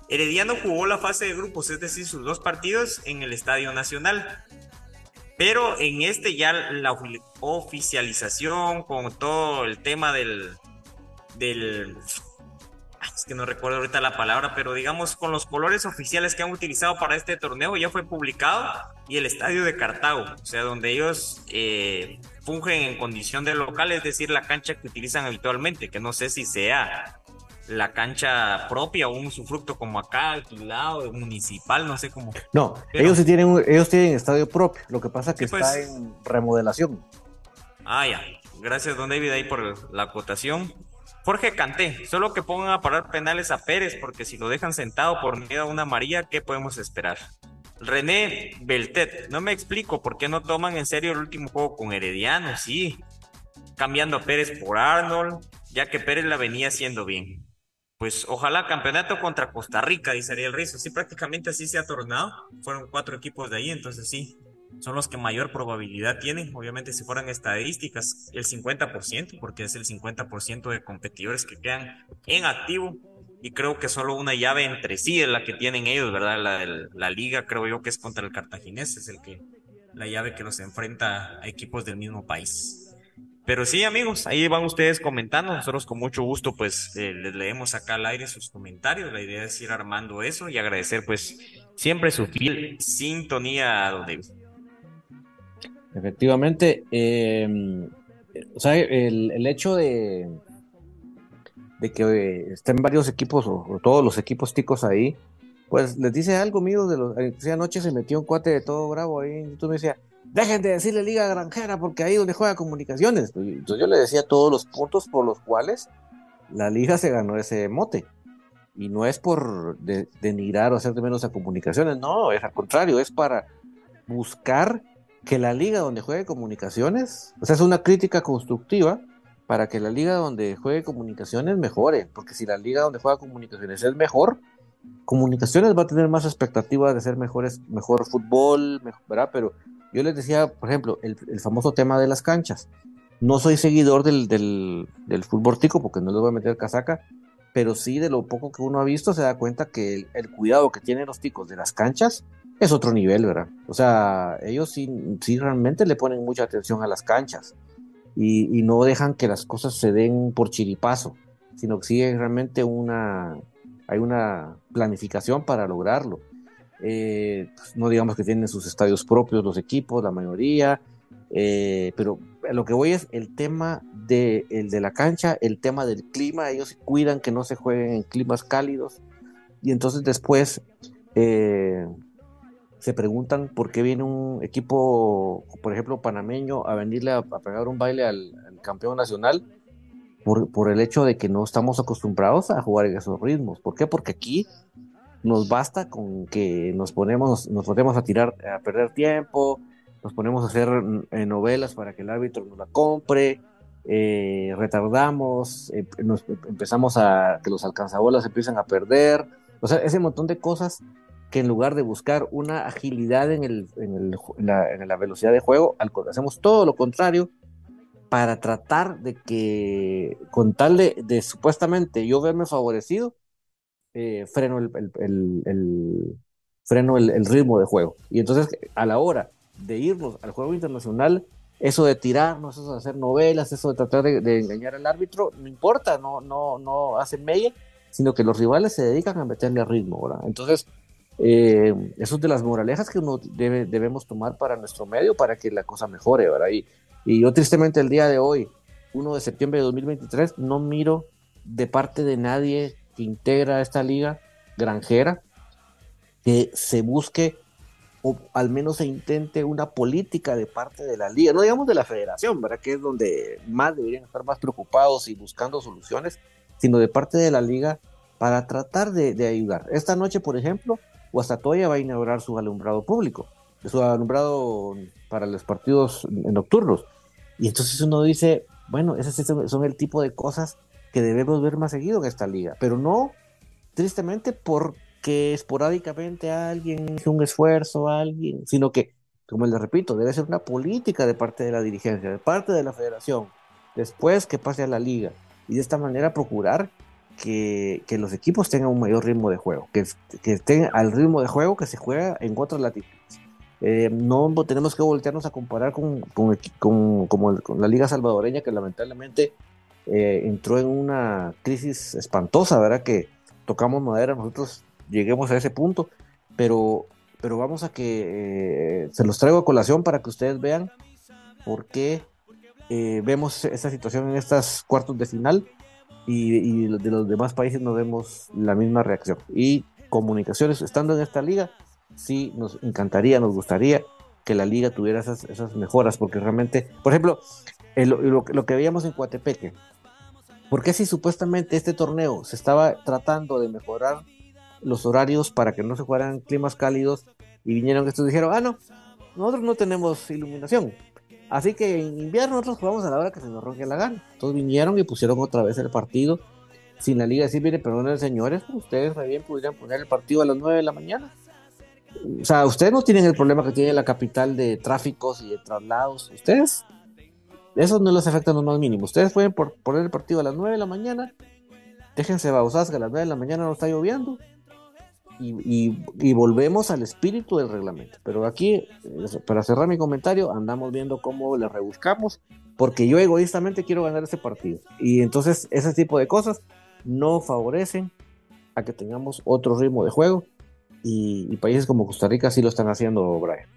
Herediano jugó la fase de grupos, es decir, sus dos partidos en el Estadio Nacional. Pero en este ya la oficialización con todo el tema del, del es que no recuerdo ahorita la palabra, pero digamos con los colores oficiales que han utilizado para este torneo ya fue publicado y el estadio de Cartago, o sea, donde ellos eh, fungen en condición de local, es decir, la cancha que utilizan habitualmente, que no sé si sea la cancha propia o un usufructo como acá, alquilado, municipal, no sé cómo. No, ellos sí tienen, ellos tienen estadio propio, lo que pasa es que está pues. en remodelación. Ah, ya. Gracias, don David, ahí por la acotación. Jorge Canté, solo que pongan a parar penales a Pérez, porque si lo dejan sentado por miedo a una María, ¿qué podemos esperar? René Beltet, no me explico por qué no toman en serio el último juego con Herediano, sí, cambiando a Pérez por Arnold, ya que Pérez la venía haciendo bien. Pues ojalá campeonato contra Costa Rica, dice Ariel Rizzo. Sí, prácticamente así se ha tornado. Fueron cuatro equipos de ahí, entonces sí, son los que mayor probabilidad tienen. Obviamente, si fueran estadísticas, el 50%, porque es el 50% de competidores que quedan en activo. Y creo que solo una llave entre sí es la que tienen ellos, ¿verdad? La, la liga, creo yo que es contra el cartaginés, es el que la llave que los enfrenta a equipos del mismo país. Pero sí, amigos, ahí van ustedes comentando. Nosotros con mucho gusto, pues, eh, les leemos acá al aire sus comentarios. La idea es ir armando eso y agradecer, pues, siempre su fiel sintonía, don David. Efectivamente, eh, o sea, el, hecho de, de que estén varios equipos o, todos los equipos ticos ahí, pues les dice algo, amigos, de los, anoche se metió un cuate de todo bravo ahí, tú me decía, dejen de decirle liga granjera porque ahí donde juega comunicaciones. Entonces yo le decía todos los puntos por los cuales la liga se ganó ese mote. Y no es por denigrar o hacer de menos a comunicaciones, no, es al contrario, es para buscar que la liga donde juegue comunicaciones, o sea, es una crítica constructiva para que la liga donde juegue comunicaciones mejore, porque si la liga donde juega comunicaciones es mejor, comunicaciones va a tener más expectativas de ser mejores, mejor fútbol, ¿verdad? Pero yo les decía, por ejemplo, el, famoso tema de las canchas. No soy seguidor del, del, fútbol tico porque no les voy a meter casaca, pero sí de lo poco que uno ha visto se da cuenta que el cuidado que tienen los ticos de las canchas es otro nivel, ¿verdad? O sea, ellos sí, sí realmente le ponen mucha atención a las canchas y, no dejan que las cosas se den por chiripazo, sino que sí hay realmente una, hay una planificación para lograrlo. Eh, pues, no digamos que tienen sus estadios propios los equipos, la mayoría, eh, pero lo que voy es el tema de, de la cancha, el tema del clima, ellos cuidan que no se jueguen en climas cálidos y entonces después eh, se preguntan por qué viene un equipo, por ejemplo, panameño, a venirle a, pegar un baile al, campeón nacional por, por, el hecho de que no estamos acostumbrados a jugar en esos ritmos. ¿Por qué? Porque aquí nos basta con que nos ponemos, nos ponemos a tirar, a perder tiempo, nos ponemos a hacer eh, novelas para que el árbitro nos la compre, eh, retardamos, eh, nos, empezamos a que los alcanzabolas empiezan a perder, o sea, ese montón de cosas que en lugar de buscar una agilidad en, el, en, la, velocidad de juego, hacemos todo lo contrario para tratar de que, con tal de, de supuestamente yo verme favorecido, eh, freno el, el, freno el, ritmo de juego. Y entonces, a la hora de irnos al juego internacional, eso de tirarnos, eso de hacer novelas, eso de tratar de, engañar al árbitro, no importa, no, no, no hacen media, sino que los rivales se dedican a meterle ritmo, ¿verdad? Entonces, eh, eso es de las moralejas que uno debe, debemos tomar para nuestro medio para que la cosa mejore, ¿verdad? Y, y yo tristemente el día de hoy, 1 de septiembre de 2023, no miro de parte de nadie que integra esta liga granjera, que se busque o al menos se intente una política de parte de la liga, no digamos de la federación, ¿verdad? Que es donde más deberían estar más preocupados y buscando soluciones, sino de parte de la liga para tratar de, ayudar. Esta noche, por ejemplo, Guastatoya va a inaugurar su alumbrado público, su alumbrado para los partidos nocturnos. Y entonces uno dice, bueno, esos son el tipo de cosas que debemos ver más seguido en esta liga, pero no tristemente porque esporádicamente alguien hizo un esfuerzo, alguien, sino que, como les repito, debe ser una política de parte de la dirigencia, de parte de la federación, después que pase a la liga, y de esta manera procurar que, que los equipos tengan un mayor ritmo de juego, que, que estén al ritmo de juego que se juega en otras latitudes. Eh, no tenemos que voltearnos a comparar con, con, con, con la liga salvadoreña que lamentablemente eh, entró en una crisis espantosa, ¿verdad? Que tocamos madera, nosotros lleguemos a ese punto, pero, pero vamos a que eh, se los traigo a colación para que ustedes vean por qué eh, vemos esta situación en estas cuartos de final y, de los demás países no vemos la misma reacción. Y comunicaciones, estando en esta liga, sí nos encantaría, nos gustaría que la liga tuviera esas, esas mejoras, porque realmente, por ejemplo, lo, que veíamos en Coatepeque, ¿Por qué si supuestamente este torneo se estaba tratando de mejorar los horarios para que no se jugaran climas cálidos y vinieron estos y dijeron, ah, no, nosotros no tenemos iluminación. Así que en invierno nosotros jugamos a la hora que se nos ronque la gana. Entonces vinieron y pusieron otra vez el partido sin la liga decir, mire, perdonen señores, ustedes bien podrían poner el partido a las 9 de la mañana. O sea, ustedes no tienen el problema que tiene la capital de tráficos y de traslados. Ustedes eso no les afecta en lo más mínimo. Ustedes pueden poner el partido a las 9 de la mañana, déjense bausas que a las 9 de la mañana no está lloviendo y, volvemos al espíritu del reglamento. Pero aquí, para cerrar mi comentario, andamos viendo cómo le rebuscamos, porque yo egoístamente quiero ganar ese partido. Y entonces ese tipo de cosas no favorecen a que tengamos otro ritmo de juego y, y países como Costa Rica sí lo están haciendo, Brian.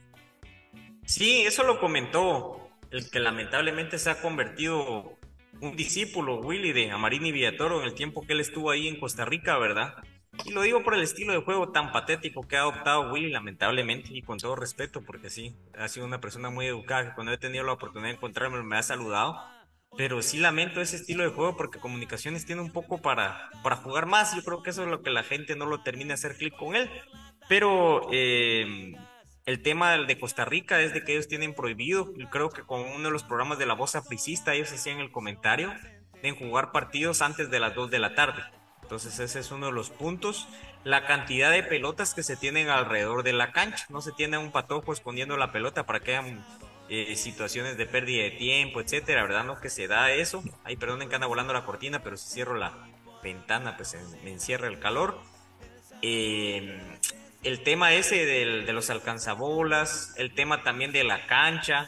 Sí, eso lo comentó el que lamentablemente se ha convertido un discípulo, Willy, de Amarini Villatoro en el tiempo que él estuvo ahí en Costa Rica, ¿verdad? Y lo digo por el estilo de juego tan patético que ha adoptado Willy, lamentablemente, y con todo respeto, porque sí, ha sido una persona muy educada, que cuando he tenido la oportunidad de encontrarme me ha saludado. Pero sí lamento ese estilo de juego porque Comunicaciones tiene un poco para, para jugar más. Yo creo que eso es lo que la gente no lo termina de hacer clic con él. Pero eh, el tema de Costa Rica es de que ellos tienen prohibido, creo que con uno de los programas de la voz apricista ellos hacían el comentario, de jugar partidos antes de las 2 de la tarde. Entonces ese es uno de los puntos. La cantidad de pelotas que se tienen alrededor de la cancha. No se tiene un patojo escondiendo la pelota para que hayan eh, situaciones de pérdida de tiempo, etcétera, ¿verdad? No que se da eso. Ay, perdonen que anda volando la cortina, pero si cierro la ventana, pues me encierra el calor. Eh, el tema ese de los alcanzabolas, el tema también de la cancha.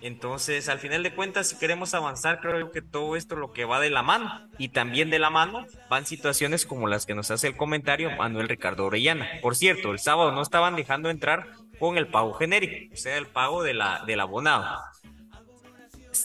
Entonces, al final de cuentas, si queremos avanzar, creo que todo esto lo que va de la mano. Y también de la mano van situaciones como las que nos hace el comentario Manuel Ricardo Orellana. Por cierto, el sábado no estaban dejando entrar con el pago genérico, o sea, el pago de la, del abonado.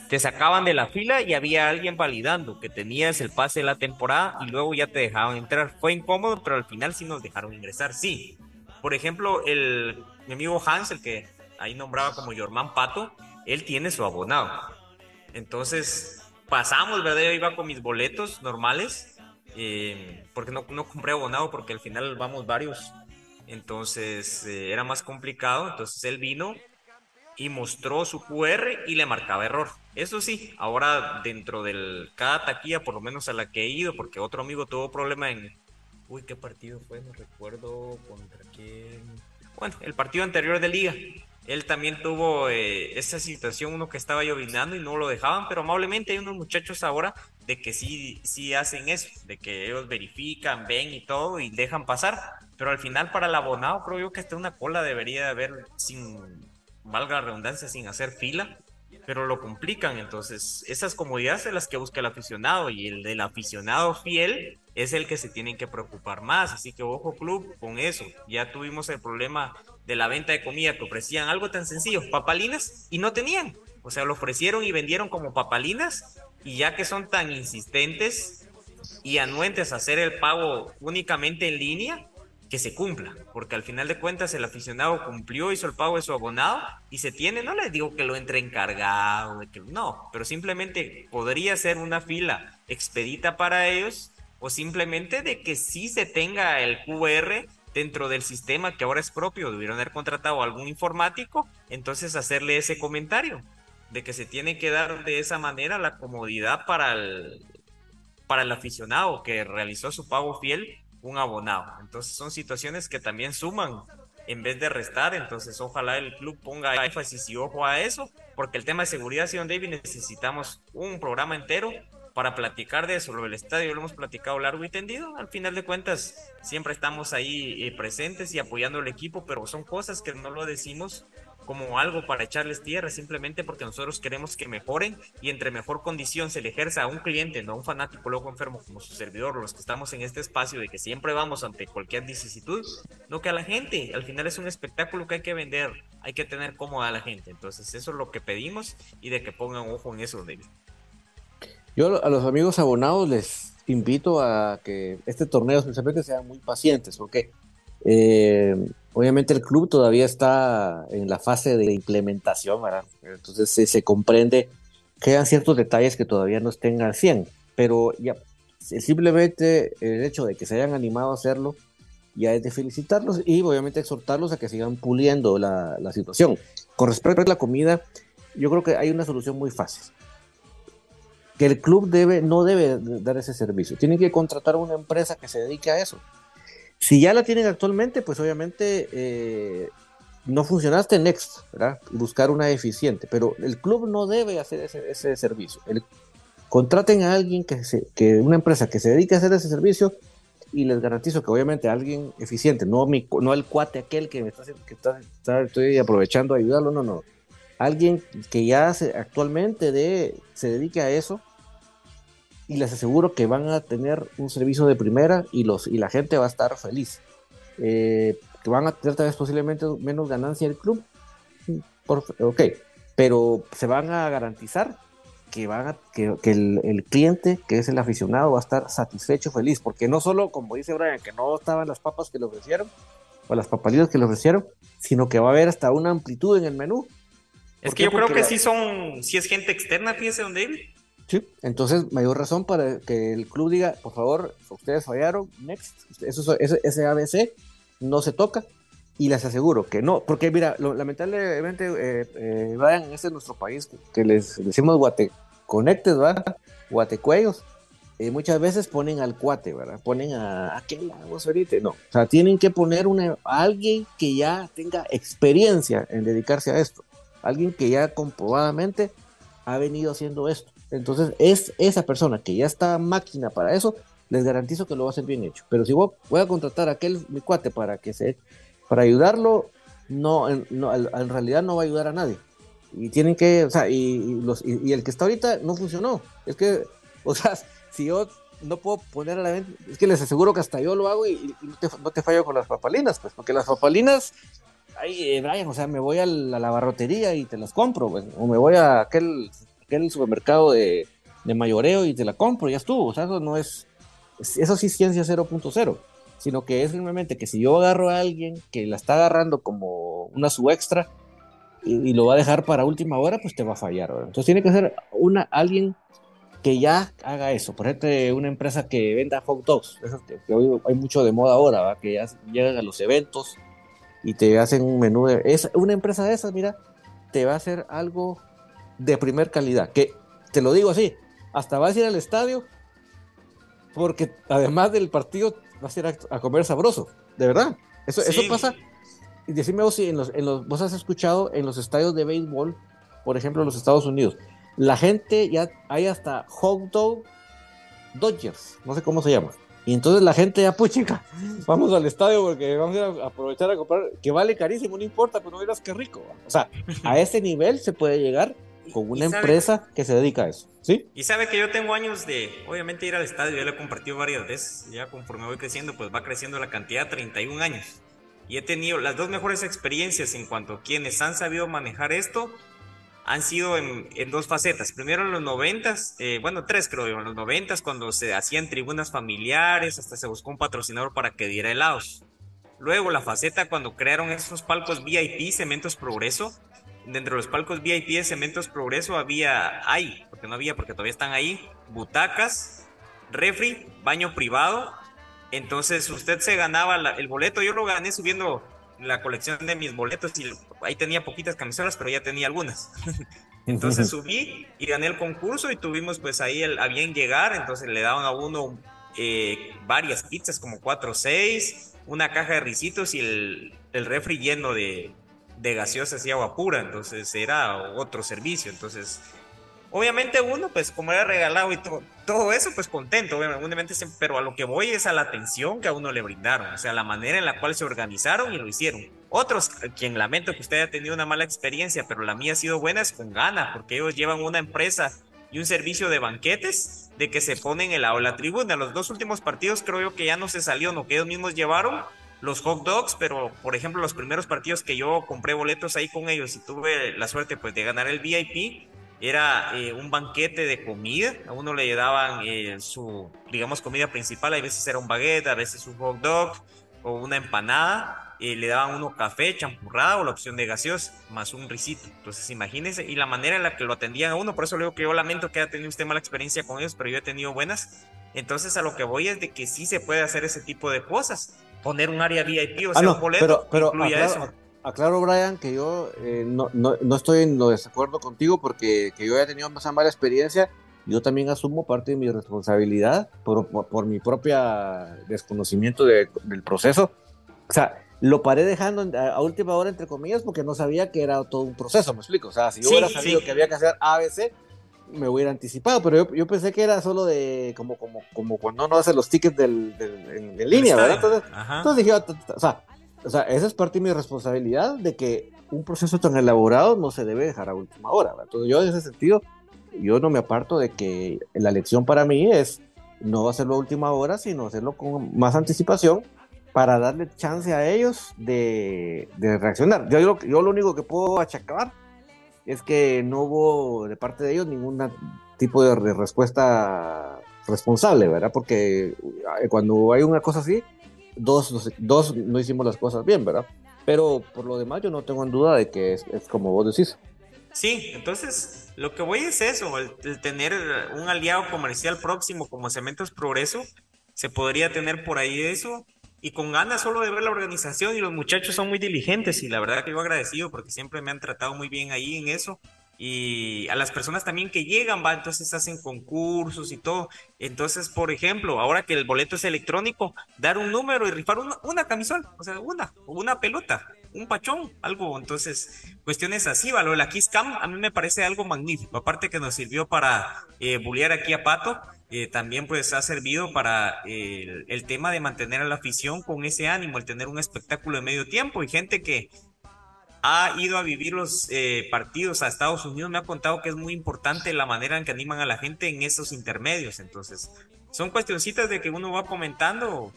Te sacaban de la fila y había alguien validando que tenías el pase de la temporada y luego ya te dejaban entrar. Fue incómodo, pero al final sí nos dejaron ingresar, sí Por ejemplo, el, mi amigo Hans, el que ahí nombraba como Yorman Pato, él tiene su abonado. Entonces, pasamos, ¿verdad? Yo iba con mis boletos normales, eh, porque no, no compré abonado, porque al final vamos varios. Entonces, eh, era más complicado. Entonces, él vino y mostró su QR y le marcaba error. Eso sí, ahora dentro del cada taquilla, por lo menos a la que he ido, porque otro amigo tuvo problema en... Uy, ¿qué partido fue? No recuerdo contra quién. Bueno, el partido anterior de liga. Él también tuvo eh, esa situación, uno que estaba llovinando y no lo dejaban, pero amablemente hay unos muchachos ahora de que sí, sí hacen eso, de que ellos verifican, ven y todo y dejan pasar. Pero al final para el abonado creo yo que hasta una cola debería de haber sin valga la redundancia, sin hacer fila, pero lo complican. Entonces, esas comodidades son las que busca el aficionado y el del aficionado fiel es el que se tienen que preocupar más. Así que ojo club con eso. Ya tuvimos el problema de la venta de comida que ofrecían algo tan sencillo, papalinas, y no tenían. O sea, lo ofrecieron y vendieron como papalinas y ya que son tan insistentes y anuentes a hacer el pago únicamente en línea, que se cumpla, porque al final de cuentas el aficionado cumplió, hizo el pago de su abonado y se tiene, no les digo que lo entre encargado, que, no, pero simplemente podría ser una fila expedita para ellos o simplemente de que sí se tenga el QR dentro del sistema que ahora es propio, debieron haber contratado algún informático, entonces hacerle ese comentario de que se tiene que dar de esa manera la comodidad para el, para el aficionado que realizó su pago fiel un abonado. Entonces son situaciones que también suman en vez de restar. Entonces ojalá el club ponga énfasis y ojo a eso, porque el tema de seguridad, señor David, necesitamos un programa entero para platicar de eso. Lo del estadio lo hemos platicado largo y tendido. Al final de cuentas, siempre estamos ahí eh, presentes y apoyando al equipo, pero son cosas que no lo decimos como algo para echarles tierra, simplemente porque nosotros queremos que mejoren y entre mejor condición se le ejerza a un cliente, no a un fanático loco enfermo como su servidor, los que estamos en este espacio de que siempre vamos ante cualquier vicisitud, no que a la gente, al final es un espectáculo que hay que vender, hay que tener cómoda a la gente, entonces eso es lo que pedimos y de que pongan ojo en eso, David. Yo a los amigos abonados les invito a que este torneo especialmente sean muy pacientes, porque eh, obviamente el club todavía está en la fase de implementación. Entonces se, comprende que hay ciertos detalles que todavía no estén al 100, pero ya simplemente el hecho de que se hayan animado a hacerlo ya es de felicitarlos y obviamente exhortarlos a que sigan puliendo la, la situación. Con respecto a la comida, yo creo que hay una solución muy fácil. Que el club debe, no debe dar ese servicio. Tienen que contratar a una empresa que se dedique a eso. Si ya la tienen actualmente, pues obviamente eh, no funcionaste Next, ¿verdad? Buscar una eficiente, pero el club no debe hacer ese, servicio. contraten a alguien que, se, que una empresa que se dedique a hacer ese servicio y les garantizo que obviamente alguien eficiente, no mi, no el cuate aquel que me está, estoy aprovechando a ayudarlo, no, no. Alguien que ya actualmente se dedique a eso y les aseguro que van a tener un servicio de primera y, los, y la gente va a estar feliz. Eh, que van a tener tal vez posiblemente menos ganancia el club, por, ok, pero se van a garantizar que, van a, que, el, cliente, que es el aficionado, va a estar satisfecho, feliz, porque no solo, como dice Brian, que no estaban las papas que le ofrecieron, o las papalitas que le ofrecieron, sino que va a haber hasta una amplitud en el menú. Es que yo creo que sí son, si es gente externa, fíjese, don David, Sí, entonces mayor razón para que el club diga, por favor, ustedes fallaron, next, eso, ese, ABC no se toca y les aseguro que no, porque mira, lamentablemente, eh, eh, este es nuestro país, que les decimos guate, conectes, ¿verdad? Guatecuellos, eh, muchas veces ponen al cuate, ¿verdad? Ponen a aquel ahorita, no, o sea, tienen que poner una, a alguien que ya tenga experiencia en dedicarse a esto, alguien que ya comprobadamente ha venido haciendo esto. Entonces, es esa persona que ya está máquina para eso, les garantizo que lo va a hacer bien hecho. Pero si voy, a contratar a aquel mi cuate para que se para ayudarlo, no, en, realidad no va a ayudar a nadie. Y tienen que, o sea, y, los, y, el que está ahorita no funcionó. Es que, o sea, si yo no puedo poner a la venta, es que les aseguro que hasta yo lo hago y, no, te, fallo con las papalinas, pues, porque las papalinas, ay, eh, Brian, o sea, me voy a la, la barrotería y te las compro, pues, o me voy a aquel en el supermercado de, mayoreo y te la compro, ya estuvo. O sea, eso no es, eso sí ciencia 0.0. sino que es simplemente que si yo agarro a alguien que la está agarrando como una su extra y, lo va a dejar para última hora, pues te va a fallar. Entonces tiene que ser una, alguien que ya haga eso. Por ejemplo, una empresa que venda hot dogs, que, hoy hay mucho de moda ahora, que ya llegan a los eventos y te hacen un menú. De, es, una empresa de esas, mira, te va a hacer algo de primer calidad. Que te lo digo así, hasta vas a ir al estadio porque además del partido vas a ir a, comer sabroso, de verdad. Eso, eso pasa. Y decime vos si en los, en los, vos has escuchado en los estadios de béisbol, por ejemplo, en los Estados Unidos, la gente ya hay hasta hot dog Dodgers, no sé cómo se llama. Y entonces la gente ya, pues chica, vamos al estadio porque vamos a, aprovechar a comprar, que vale carísimo, no importa, pero no verás qué rico. O sea, a ese nivel se puede llegar con una empresa que se dedica a eso, ¿sí? Y sabe que yo tengo años de, obviamente, ir al estadio, ya lo he compartido varias veces, ya conforme voy creciendo, pues va creciendo la cantidad, 31 años. Y he tenido las dos mejores experiencias en cuanto a quienes han sabido manejar esto han sido en, dos facetas. Primero en los noventas, eh, bueno, tres creo yo, en los noventas cuando se hacían tribunas familiares, hasta se buscó un patrocinador para que diera helados. Luego la faceta cuando crearon esos palcos VIP, Cementos Progreso. Dentro de los palcos VIP de Cementos Progreso había, hay, porque no había, porque todavía están ahí, butacas, refri, baño privado. Entonces usted se ganaba el boleto, yo lo gané subiendo la colección de mis boletos y ahí tenía poquitas camisolas, pero ya tenía algunas. entonces subí y gané el concurso y tuvimos pues ahí el, a bien llegar, entonces le daban a uno eh, varias pizzas, como cuatro o seis, una caja de risitos y el, el refri lleno de, de gaseosas y agua pura, entonces era otro servicio, entonces obviamente uno, pues como era regalado y todo, todo eso, pues contento, obviamente, pero a lo que voy es a la atención que a uno le brindaron, o sea, la manera en la cual se organizaron y lo hicieron. Otros, quien lamento que usted haya tenido una mala experiencia, pero la mía ha sido buena, es con gana, porque ellos llevan una empresa y un servicio de banquetes de que se ponen el lado de la tribuna. Los dos últimos partidos creo yo que ya no se salió, no que ellos mismos llevaron los hot dogs, pero por ejemplo los primeros partidos que yo compré boletos ahí con ellos y tuve la suerte pues de ganar el VIP, era eh, un banquete de comida, a uno le daban eh, su, digamos, comida principal, a veces era un baguette, a veces un hot dog o una empanada, y le daban uno café, champurrada o la opción de gaseosa, más un risito. Entonces imagínense, y la manera en la que lo atendían a uno, por eso le digo que yo lamento que haya tenido usted mala experiencia con ellos, pero yo he tenido buenas. Entonces a lo que voy es de que sí se puede hacer ese tipo de cosas, poner un área VIP, o ah, sea, un boleto, pero, pero eso aclaro, Brian, que yo eh, no, no, no, estoy en lo desacuerdo contigo porque que yo he tenido más mala experiencia. Yo también asumo parte de mi responsabilidad por, por, mi propia desconocimiento del proceso. O sea, lo paré dejando a, última hora, entre comillas, porque no sabía que era todo un proceso, me explico. O sea, si yo hubiera sabido que había que hacer ABC, me hubiera anticipado, pero yo, yo, pensé que era solo de como, como, como cuando uno hace los tickets del, del en, línea, ¿verdad? Entonces, entonces dije, o sea, o sea, esa es parte de mi responsabilidad de que un proceso tan elaborado no se debe dejar a última hora. Entonces yo en ese sentido, yo no me aparto de que la lección para mí es no hacerlo a última hora, sino hacerlo con más anticipación para darle chance a ellos de, de reaccionar. Yo, yo, yo, lo único que puedo achacar es que no hubo de parte de ellos ningún tipo de respuesta responsable, ¿verdad? Porque eh, cuando hay una cosa así, dos, dos no hicimos las cosas bien, ¿verdad? Pero por lo demás yo no tengo en duda de que es, como vos decís. Sí, entonces lo que voy es eso, el, tener un aliado comercial próximo como Cementos Progreso, se podría tener por ahí eso, y con ganas solo de ver la organización y los muchachos son muy diligentes y la verdad que yo agradecido porque siempre me han tratado muy bien ahí en eso y a las personas también que llegan, va, entonces hacen concursos y todo. Entonces, por ejemplo, ahora que el boleto es electrónico, dar un número y rifar una, una camisola, o sea, una, una pelota, un pachón, algo. Entonces, cuestiones así, ¿vale? de la Kiss Cam a mí me parece algo magnífico. Aparte que nos sirvió para eh, bullear aquí a Pato, eh, también pues ha servido para eh, el tema de mantener a la afición con ese ánimo, el tener un espectáculo de medio tiempo y gente que ha ido a vivir los eh, partidos a Estados Unidos, me ha contado que es muy importante la manera en que animan a la gente en esos intermedios. Entonces, son cuestioncitas de que uno va comentando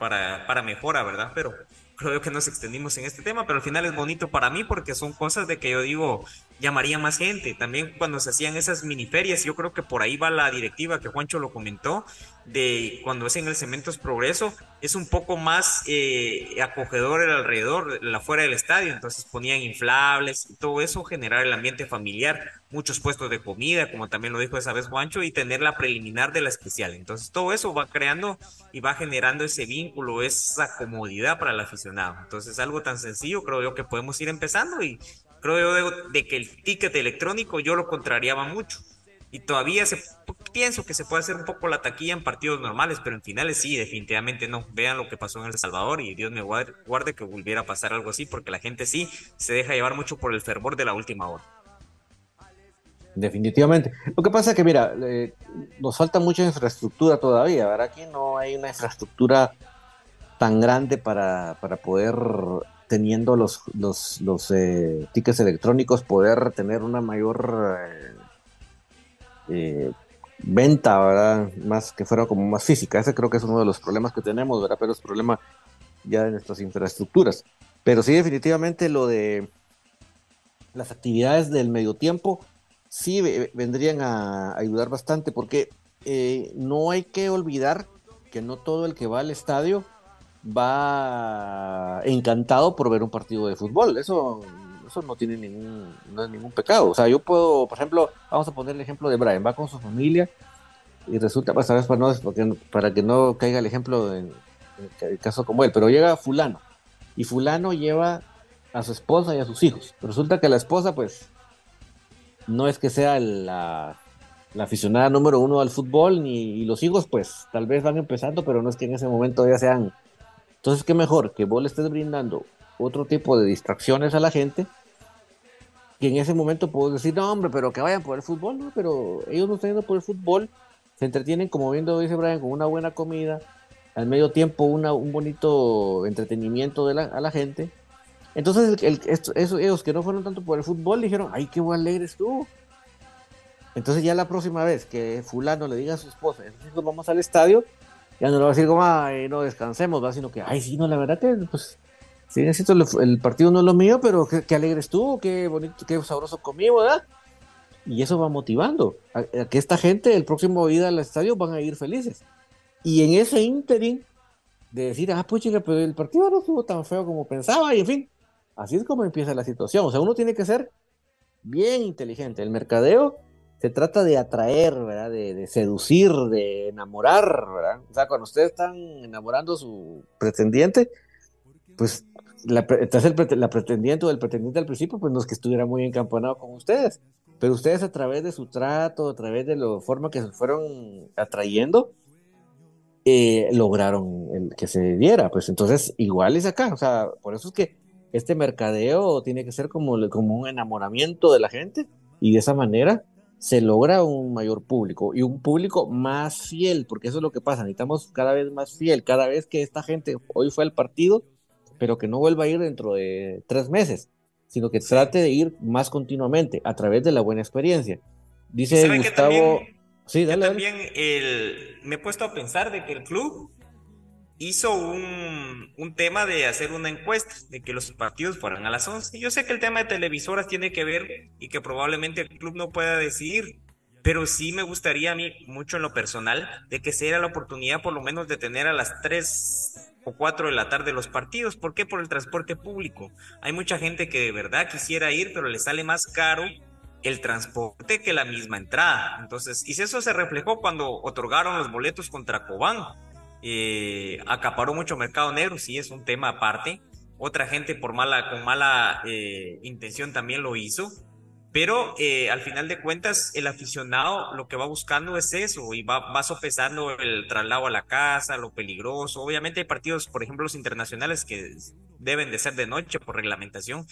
para, para mejora, ¿verdad? Pero creo que nos extendimos en este tema, pero al final es bonito para mí porque son cosas de que yo digo, llamaría más gente. También cuando se hacían esas miniferias, yo creo que por ahí va la directiva que Juancho lo comentó, de cuando es en el Cementos Progreso, es un poco más eh, acogedor el alrededor, la fuera del estadio, entonces ponían inflables y todo eso, generar el ambiente familiar, muchos puestos de comida, como también lo dijo esa vez Juancho, y tener la preliminar de la especial. Entonces todo eso va creando y va generando ese vínculo, esa comodidad para el aficionado. Entonces algo tan sencillo creo yo que podemos ir empezando y creo yo de, que el ticket electrónico yo lo contrariaba mucho. Y todavía se, pienso que se puede hacer un poco la taquilla en partidos normales, pero en finales sí, definitivamente no. Vean lo que pasó en El Salvador y Dios me guarde que volviera a pasar algo así, porque la gente sí se deja llevar mucho por el fervor de la última hora. Definitivamente. Lo que pasa es que, mira, eh, nos falta mucha infraestructura todavía, ¿verdad? Aquí no hay una infraestructura tan grande para, para poder teniendo los, los, los eh, tickets electrónicos, poder tener una mayor eh, eh, venta, ¿verdad? Más que fuera como más física. Ese creo que es uno de los problemas que tenemos, ¿verdad? Pero es problema ya de nuestras infraestructuras. Pero sí, definitivamente lo de las actividades del medio tiempo sí vendrían a ayudar bastante porque no hay que olvidar que no todo el que va al estadio va encantado por ver un partido de fútbol. Eso, eso no tiene ningún, no es ningún pecado. O sea, yo puedo, por ejemplo, vamos a poner el ejemplo de Brian, va con su familia y resulta, pues, para, no, para que no caiga el ejemplo en, el caso como él, pero llega fulano y fulano lleva a su esposa y a sus hijos. Resulta que la esposa, pues, no es que sea la, la aficionada número uno al fútbol, ni y los hijos, pues, tal vez van empezando, pero no es que en ese momento ya sean entonces, qué mejor que vos le estés brindando otro tipo de distracciones a la gente, que en ese momento puedo decir, no, hombre, pero que vayan por el fútbol, pero ellos no están yendo por el fútbol, se entretienen, como viendo, dice Brian, con una buena comida, al medio tiempo una, un bonito entretenimiento de la, a la gente. Entonces, el, ellos que no fueron tanto por el fútbol dijeron, ay, qué buen alegre estuvo. Entonces, ya la próxima vez que Fulano le diga a su esposa, vamos al estadio, ya no lo va a decir como, ay, no descansemos, va, sino que, ay, sí, no, la verdad que, pues, sí, necesito el, partido no es lo mío, pero qué, alegre estuvo, qué bonito, qué sabroso conmigo, ¿verdad? Y eso va motivando a, que esta gente, el próximo ida al estadio, van a ir felices. Y en ese interín, de decir, ah, pues chica, pero el partido no estuvo tan feo como pensaba, y en fin, así es como empieza la situación. O sea, uno tiene que ser bien inteligente. El mercadeo se trata de atraer, ¿verdad? De, seducir, de enamorar, ¿verdad? O sea, cuando ustedes están enamorando a su pretendiente, pues la, la pretendiente o el pretendiente al principio, pues no es que estuviera muy encampanado con ustedes, pero ustedes a través de su trato, a través de la forma que se fueron atrayendo, eh, lograron el, que se diera. Pues entonces, igual es acá, o sea, por eso es que este mercadeo tiene que ser como, como un enamoramiento de la gente y de esa manera se logra un mayor público y un público más fiel, porque eso es lo que pasa, necesitamos cada vez más fiel, cada vez que esta gente hoy fue al partido, pero que no vuelva a ir dentro de tres meses, sino que trate de ir más continuamente a través de la buena experiencia. Dice Gustavo... sí, dale, también me he puesto a pensar de que el club hizo un, tema de hacer una encuesta, de que los partidos fueran a las 11. Yo sé que el tema de televisoras tiene que ver y que probablemente el club no pueda decidir, pero sí me gustaría a mí, mucho en lo personal, de que se diera la oportunidad por lo menos de tener a las 3 o 4 de la tarde los partidos. ¿Por qué? Por el transporte público. Hay mucha gente que de verdad quisiera ir, pero le sale más caro el transporte que la misma entrada. Entonces, y eso se reflejó cuando otorgaron los boletos contra Cobán eh, acaparó mucho mercado negro, sí es un tema aparte. Otra gente por mala, con mala eh, intención también lo hizo. Pero eh, al final de cuentas, el aficionado lo que va buscando es eso y va, va sopesando el traslado a la casa, lo peligroso. Obviamente hay partidos, por ejemplo, los internacionales que deben de ser de noche por reglamentación,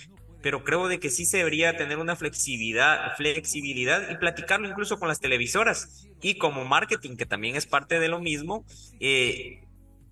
pero creo de que sí se debería tener una flexibilidad, flexibilidad y platicarlo incluso con las televisoras y como marketing, que también es parte de lo mismo. Eh,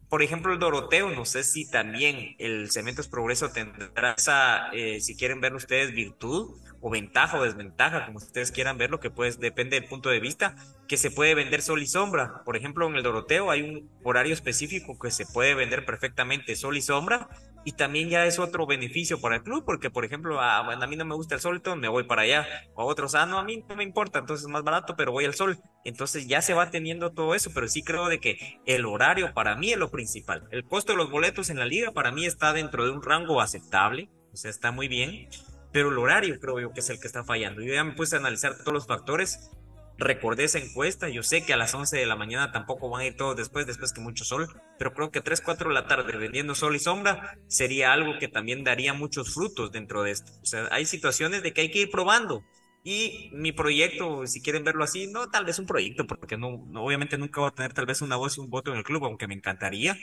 por ejemplo, el Doroteo, no sé si también el Cementos Progreso tendrá esa, eh, si quieren ver ustedes, virtud o ventaja o desventaja, como ustedes quieran verlo, que pues depende del punto de vista, que se puede vender sol y sombra. Por ejemplo, en el Doroteo hay un horario específico que se puede vender perfectamente sol y sombra y también ya es otro beneficio para el club, porque por ejemplo, a, ah, a mí no me gusta el sol, entonces me voy para allá, o a otros, ah, no, a mí no me importa, entonces es más barato, pero voy al sol. Entonces ya se va teniendo todo eso, pero sí creo de que el horario para mí es lo principal. El costo de los boletos en la liga para mí está dentro de un rango aceptable, o sea, está muy bien, pero el horario creo yo que es el que está fallando. Yo ya me puse a analizar todos los factores recordé esa encuesta. Yo sé que a las 11 de la mañana tampoco van a ir todos después, después que mucho sol, pero creo que 3, 4 de la tarde vendiendo sol y sombra sería algo que también daría muchos frutos dentro de esto. O sea, hay situaciones de que hay que ir probando. Y mi proyecto, si quieren verlo así, no tal vez un proyecto, porque no, obviamente nunca voy a tener tal vez una voz y un voto en el club, aunque me encantaría,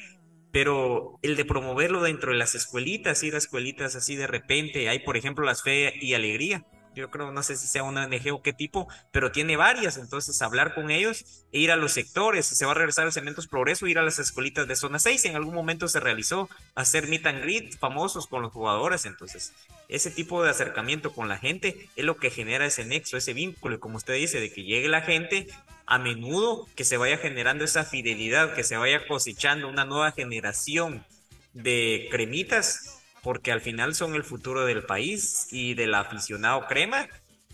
pero el de promoverlo dentro de las escuelitas, ir a escuelitas así de repente, hay por ejemplo las Fe y Alegría, yo creo, no sé si sea una ONG o qué tipo, pero tiene varias, entonces hablar con ellos e ir a los sectores, se va a regresar a Cementos Progreso, ir a las escuelitas de zona 6, en algún momento se realizó hacer meet and greet famosos con los jugadores, entonces ese tipo de acercamiento con la gente es lo que genera ese nexo, ese vínculo, y como usted dice, de que llegue la gente a menudo, que se vaya generando esa fidelidad, que se vaya cosechando una nueva generación de cremitas porque al final son el futuro del país y del aficionado crema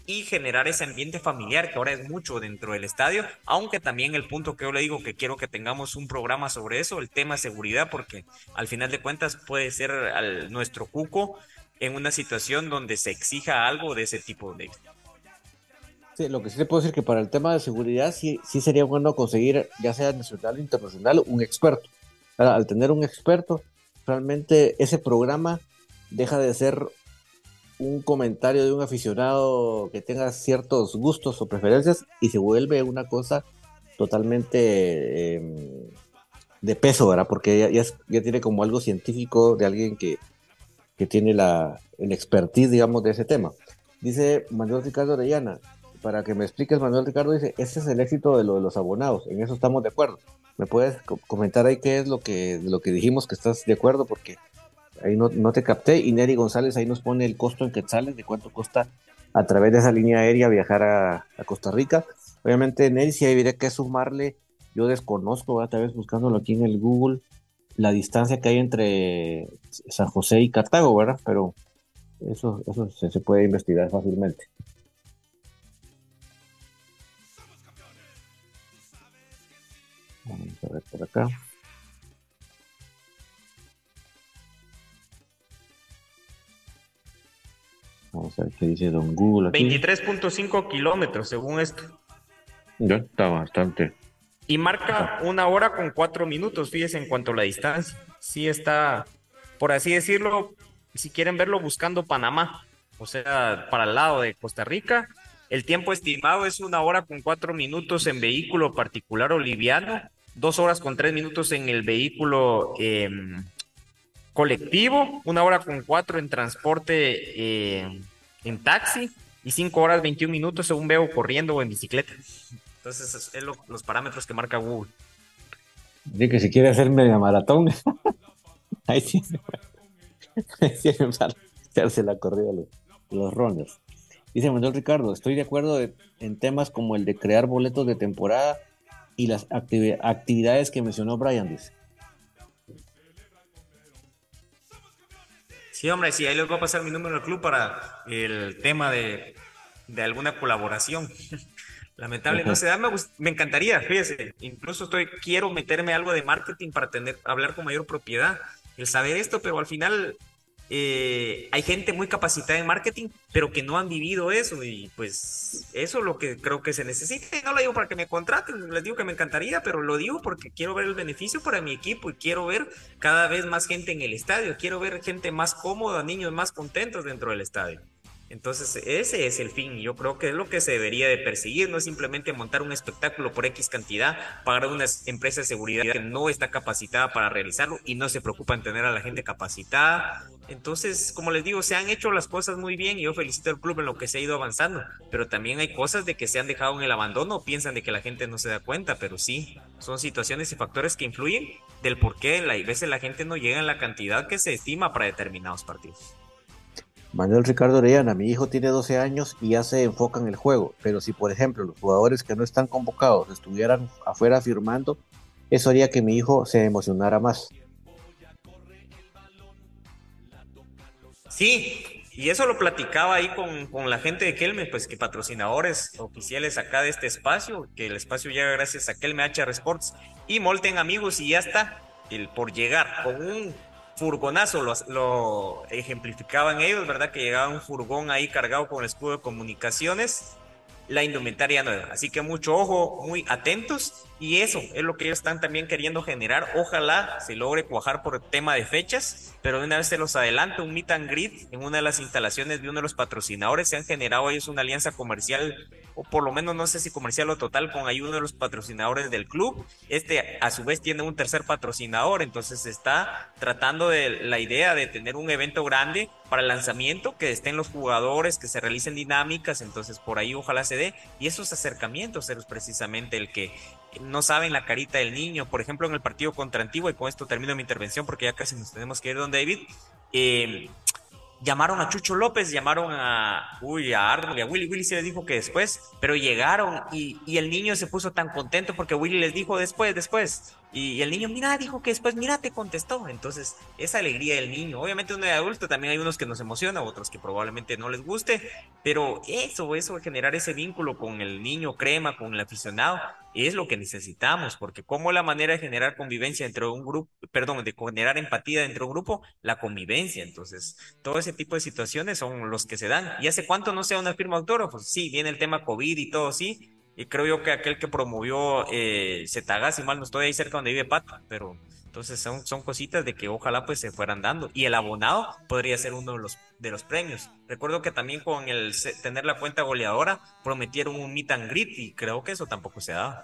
y generar ese ambiente familiar que ahora es mucho dentro del estadio, aunque también el punto que yo le digo que quiero que tengamos un programa sobre eso, el tema seguridad, porque al final de cuentas puede ser nuestro cuco en una situación donde se exija algo de ese tipo de... Sí, lo que sí te puedo decir que para el tema de seguridad sí, sí sería bueno conseguir, ya sea nacional o internacional, un experto. Al tener un experto, realmente ese programa deja de ser un comentario de un aficionado que tenga ciertos gustos o preferencias y se vuelve una cosa totalmente em, de peso, ¿verdad? Porque ya, ya, tiene como algo científico de alguien que, que tiene la, el expertise, digamos, de ese tema. Dice Manuel Ricardo Orellana, para que me expliques, Manuel Ricardo dice, ese es el éxito de lo de los abonados, en eso estamos de acuerdo. ¿Me puedes comentar ahí qué es lo que, lo que dijimos que estás de acuerdo? Porque ahí no, no te capté. Y Neri González ahí nos pone el costo en quetzales, de cuánto cuesta a través de esa línea aérea viajar a, Costa Rica. Obviamente, Neri, si habría que sumarle, yo desconozco, tal vez buscándolo aquí en el Google, la distancia que hay entre San José y Cartago, ¿verdad? Pero eso, eso se puede investigar fácilmente. Vamos a ver por acá. Vamos a ver qué dice Don Google. 23.5 kilómetros, según esto. Ya está bastante. Y marca una hora con cuatro minutos, fíjese en cuanto a la distancia. Sí está, por así decirlo, si quieren verlo, buscando Panamá, o sea, para el lado de Costa Rica. El tiempo estimado es una hora con cuatro minutos en vehículo particular o liviano dos horas con tres minutos en el vehículo em, colectivo, una hora con cuatro en transporte em, en taxi y cinco horas 21 minutos según veo corriendo o en bicicleta. Entonces, es los parámetros que marca Google. Dice que si quiere hacer media maratón, ahí sí, ahí la corrida los, los runners. Dice Manuel Ricardo, estoy de acuerdo en temas como el de crear boletos de temporada y las actividades que mencionó Brian, dice. Sí, hombre, sí, ahí les voy a pasar mi número del club para el tema de, alguna colaboración. Lamentable, no se da, me, encantaría, fíjese, incluso estoy, quiero meterme algo de marketing para tener, hablar con mayor propiedad, el saber esto, pero al final eh, hay gente muy capacitada en marketing, pero que no han vivido eso y pues eso es lo que creo que se necesita. No lo digo para que me contraten, les digo que me encantaría, pero lo digo porque quiero ver el beneficio para mi equipo y quiero ver cada vez más gente en el estadio, quiero ver gente más cómoda, niños más contentos dentro del estadio. Entonces, ese es el fin. Yo creo que es lo que se debería de perseguir, no simplemente montar un espectáculo por X cantidad, pagar a una empresa de seguridad que no está capacitada para realizarlo y no se preocupa en tener a la gente capacitada. Entonces, como les digo, se han hecho las cosas muy bien y yo felicito al club en lo que se ha ido avanzando, pero también hay cosas de que se han dejado en el abandono, piensan de que la gente no se da cuenta, pero sí, son situaciones y factores que influyen del por qué a veces la gente no llega en la cantidad que se estima para determinados partidos. Manuel Ricardo Orellana, mi hijo tiene 12 años y ya se enfoca en el juego, pero si por ejemplo los jugadores que no están convocados estuvieran afuera firmando, eso haría que mi hijo se emocionara más. Sí, y eso lo platicaba ahí con, con, la gente de Kelme, pues que patrocinadores oficiales acá de este espacio, que el espacio llega gracias a Kelme HR Sports y Molten Amigos y ya está, el por llegar con un furgonazo, lo, lo ejemplificaban ellos, ¿verdad? Que llegaba un furgón ahí cargado con el escudo de comunicaciones la indumentaria nueva. Así que mucho ojo, muy atentos. Y eso es lo que ellos están también queriendo generar. Ojalá se logre cuajar por tema de fechas, pero de una vez se los adelanto, un meet and greet en una de las instalaciones de uno de los patrocinadores. Se han generado ellos una alianza comercial, o por lo menos no sé si comercial o total, con uno de los patrocinadores del club. Este a su vez tiene un tercer patrocinador, entonces está tratando de la idea de tener un evento grande para el lanzamiento, que estén los jugadores, que se realicen dinámicas, entonces por ahí ojalá se dé. Y esos acercamientos es precisamente el que no saben la carita del niño. Por ejemplo, en el partido contra Antigua, y con esto termino mi intervención porque ya casi nos tenemos que ir, don David. Eh, llamaron a Chucho López, llamaron a, uy, a Arnold y a Willy. Willy se les dijo que después, pero llegaron y, y, el niño se puso tan contento porque Willy les dijo después, después. Y, el niño, mira, dijo que después, mira, te contestó. Entonces, esa alegría del niño. Obviamente, uno de adulto también hay unos que nos emociona, otros que probablemente no les guste, pero eso, eso, generar ese vínculo con el niño crema, con el aficionado, es lo que necesitamos, porque como la manera de generar convivencia dentro de un grupo, perdón, de generar empatía dentro de un grupo, la convivencia. Entonces, todo ese tipo de situaciones son los que se dan. ¿Y hace cuánto no sea una firma autógrafo? Pues sí, viene el tema COVID y todo, sí, y creo yo que aquel que promovió eh, Zetaga, si mal no estoy ahí cerca donde vive Pato, pero entonces son, son cositas de que ojalá pues se fueran dando. Y el abonado podría ser uno de los, de los premios. Recuerdo que también con el tener la cuenta goleadora prometieron un meet and greet y creo que eso tampoco se dado.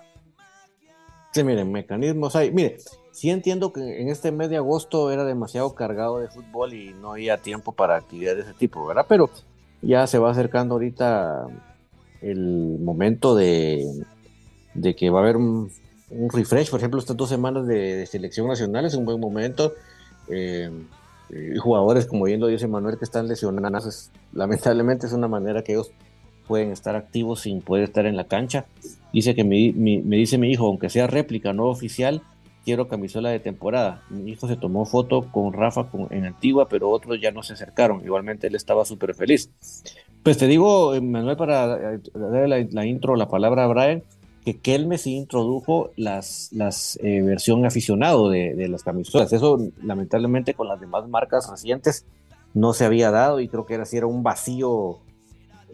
Sí, miren, mecanismos hay. Mire, sí entiendo que en este mes de agosto era demasiado cargado de fútbol y no había tiempo para actividades de ese tipo, ¿verdad? Pero ya se va acercando ahorita el momento de, de que va a haber un, refresh, por ejemplo, estas dos semanas de, selección nacional es un buen momento. Eh, jugadores, como bien lo dice Manuel, que están lesionados, lamentablemente es una manera que ellos pueden estar activos sin poder estar en la cancha. Dice que me, me dice mi hijo, aunque sea réplica, no oficial, quiero camisola de temporada. Mi hijo se tomó foto con Rafa en Antigua, pero otros ya no se acercaron. Igualmente él estaba súper feliz. Pues te digo, Manuel, para eh, darle la, intro, la palabra a Brian, que Kelme introdujo las, las eh, versión aficionado de, las camisolas. Eso lamentablemente con las demás marcas recientes no se había dado y creo que era, así era un vacío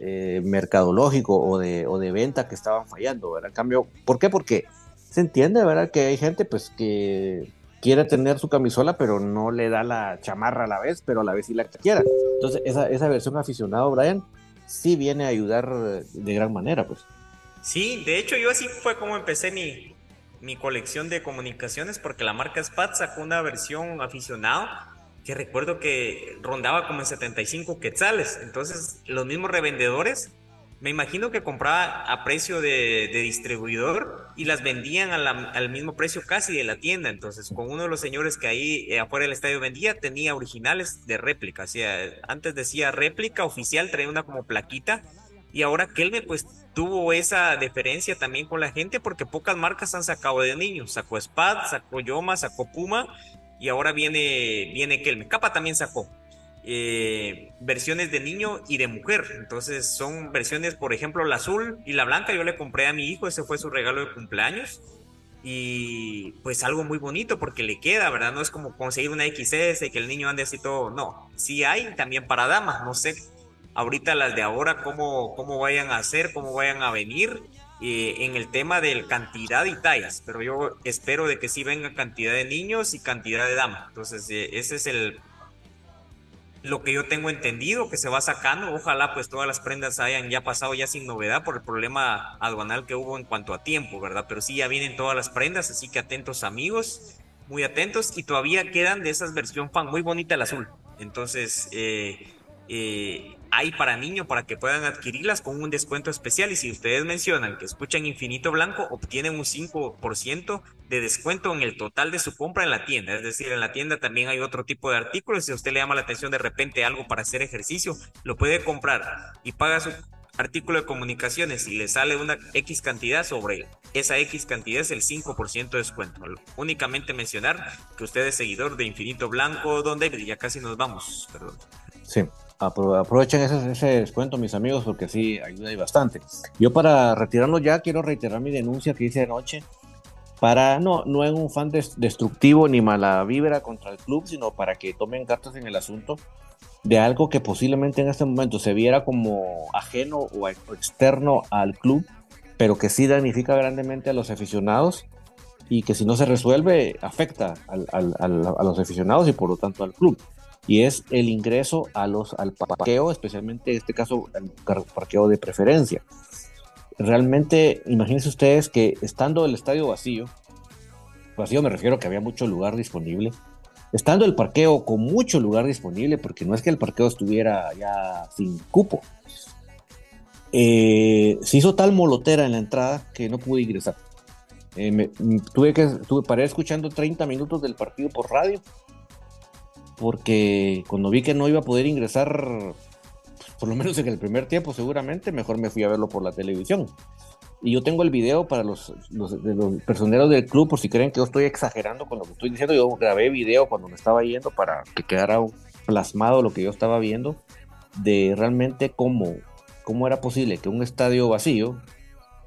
eh, mercadológico o de, o de venta que estaban fallando. En cambio, ¿por qué? Porque se entiende, ¿verdad? Que hay gente pues que quiere tener su camisola, pero no le da la chamarra a la vez, pero a la vez sí la quiera. Entonces, esa, esa versión aficionado, Brian, sí viene a ayudar de gran manera, pues. Sí, de hecho yo así fue como empecé mi, mi colección de comunicaciones, porque la marca Spat sacó una versión aficionado que recuerdo que rondaba como en 75 quetzales. Entonces, los mismos revendedores me imagino que compraba a precio de, distribuidor y las vendían al mismo precio casi de la tienda. Entonces, con uno de los señores que ahí eh, afuera del estadio vendía, tenía originales de réplica. O antes decía réplica oficial, traía una como plaquita. Y ahora Kelme pues tuvo esa deferencia también con la gente porque pocas marcas han sacado de niños. Sacó Spad, sacó Yoma, sacó Puma y ahora viene, viene Kelme. Capa también sacó. Eh, versiones de niño y de mujer. Entonces son versiones, por ejemplo, la azul y la blanca. Yo le compré a mi hijo, ese fue su regalo de cumpleaños. Y pues algo muy bonito porque le queda, ¿verdad? No es como conseguir una XS y que el niño ande así todo. No, sí hay también para damas. No sé ahorita las de ahora cómo, cómo vayan a hacer, cómo vayan a venir. Eh, en el tema de cantidad y tallas, pero yo espero de que sí venga cantidad de niños y cantidad de damas. Entonces, eh, ese es el lo que yo tengo entendido que se va sacando. Ojalá pues todas las prendas hayan ya pasado ya sin novedad por el problema aduanal que hubo en cuanto a tiempo, ¿verdad? Pero sí ya vienen todas las prendas, así que atentos amigos, muy atentos. Y todavía quedan de esas versión fan, muy bonita el azul. Entonces, eh, eh, hay para niños para que puedan adquirirlas con un descuento especial y si ustedes mencionan que escuchan Infinito Blanco obtienen un 5% de descuento en el total de su compra en la tienda, es decir, en la tienda también hay otro tipo de artículos, si a usted le llama la atención de repente algo para hacer ejercicio, lo puede comprar y paga su artículo de comunicaciones y le sale una X cantidad sobre esa X cantidad es el 5% de descuento. Únicamente mencionar que usted es seguidor de Infinito Blanco, donde ya casi nos vamos, perdón. Sí, aprovechen ese, ese, descuento, mis amigos, porque sí ayuda y bastante. Yo para retirarnos ya quiero reiterar mi denuncia que hice anoche para no, no en un fan destructivo ni mala vibra contra el club, sino para que tomen cartas en el asunto de algo que posiblemente en este momento se viera como ajeno o externo al club, pero que sí damnifica grandemente a los aficionados y que si no se resuelve afecta a los aficionados y por lo tanto al club. Y es el ingreso a los, al parqueo, especialmente en este caso al parqueo de preferencia realmente, imagínense ustedes que estando el estadio vacío, vacío me refiero a que había mucho lugar disponible, estando el parqueo con mucho lugar disponible, porque no es que el parqueo estuviera ya sin cupo, eh, se hizo tal molotera en la entrada que no pude ingresar. Eh, tuve que tuve, paré escuchando 30 minutos del partido por radio, porque cuando vi que no iba a poder ingresar por lo menos en el primer tiempo seguramente, mejor me fui a verlo por la televisión. Y yo tengo el video para los, los, de los personeros del club, por si creen que yo estoy exagerando con lo que estoy diciendo. Yo grabé video cuando me estaba yendo para que quedara plasmado lo que yo estaba viendo, de realmente cómo, cómo era posible que un estadio vacío,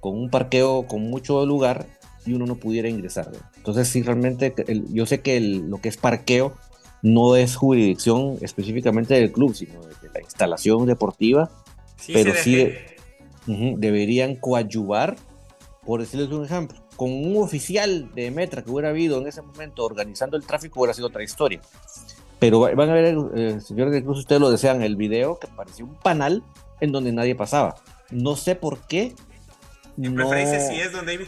con un parqueo con mucho lugar, y uno no pudiera ingresar. Entonces, sí, realmente, yo sé que lo que es parqueo no es jurisdicción específicamente del club, sino de la instalación deportiva, pero sí deberían coadyuvar, por decirles un ejemplo, con un oficial de Metra que hubiera habido en ese momento organizando el tráfico hubiera sido otra historia. Pero van a ver, eh, señores, incluso ustedes lo desean, el video que parecía un panal en donde nadie pasaba. No sé por qué. En no... sí es, don David.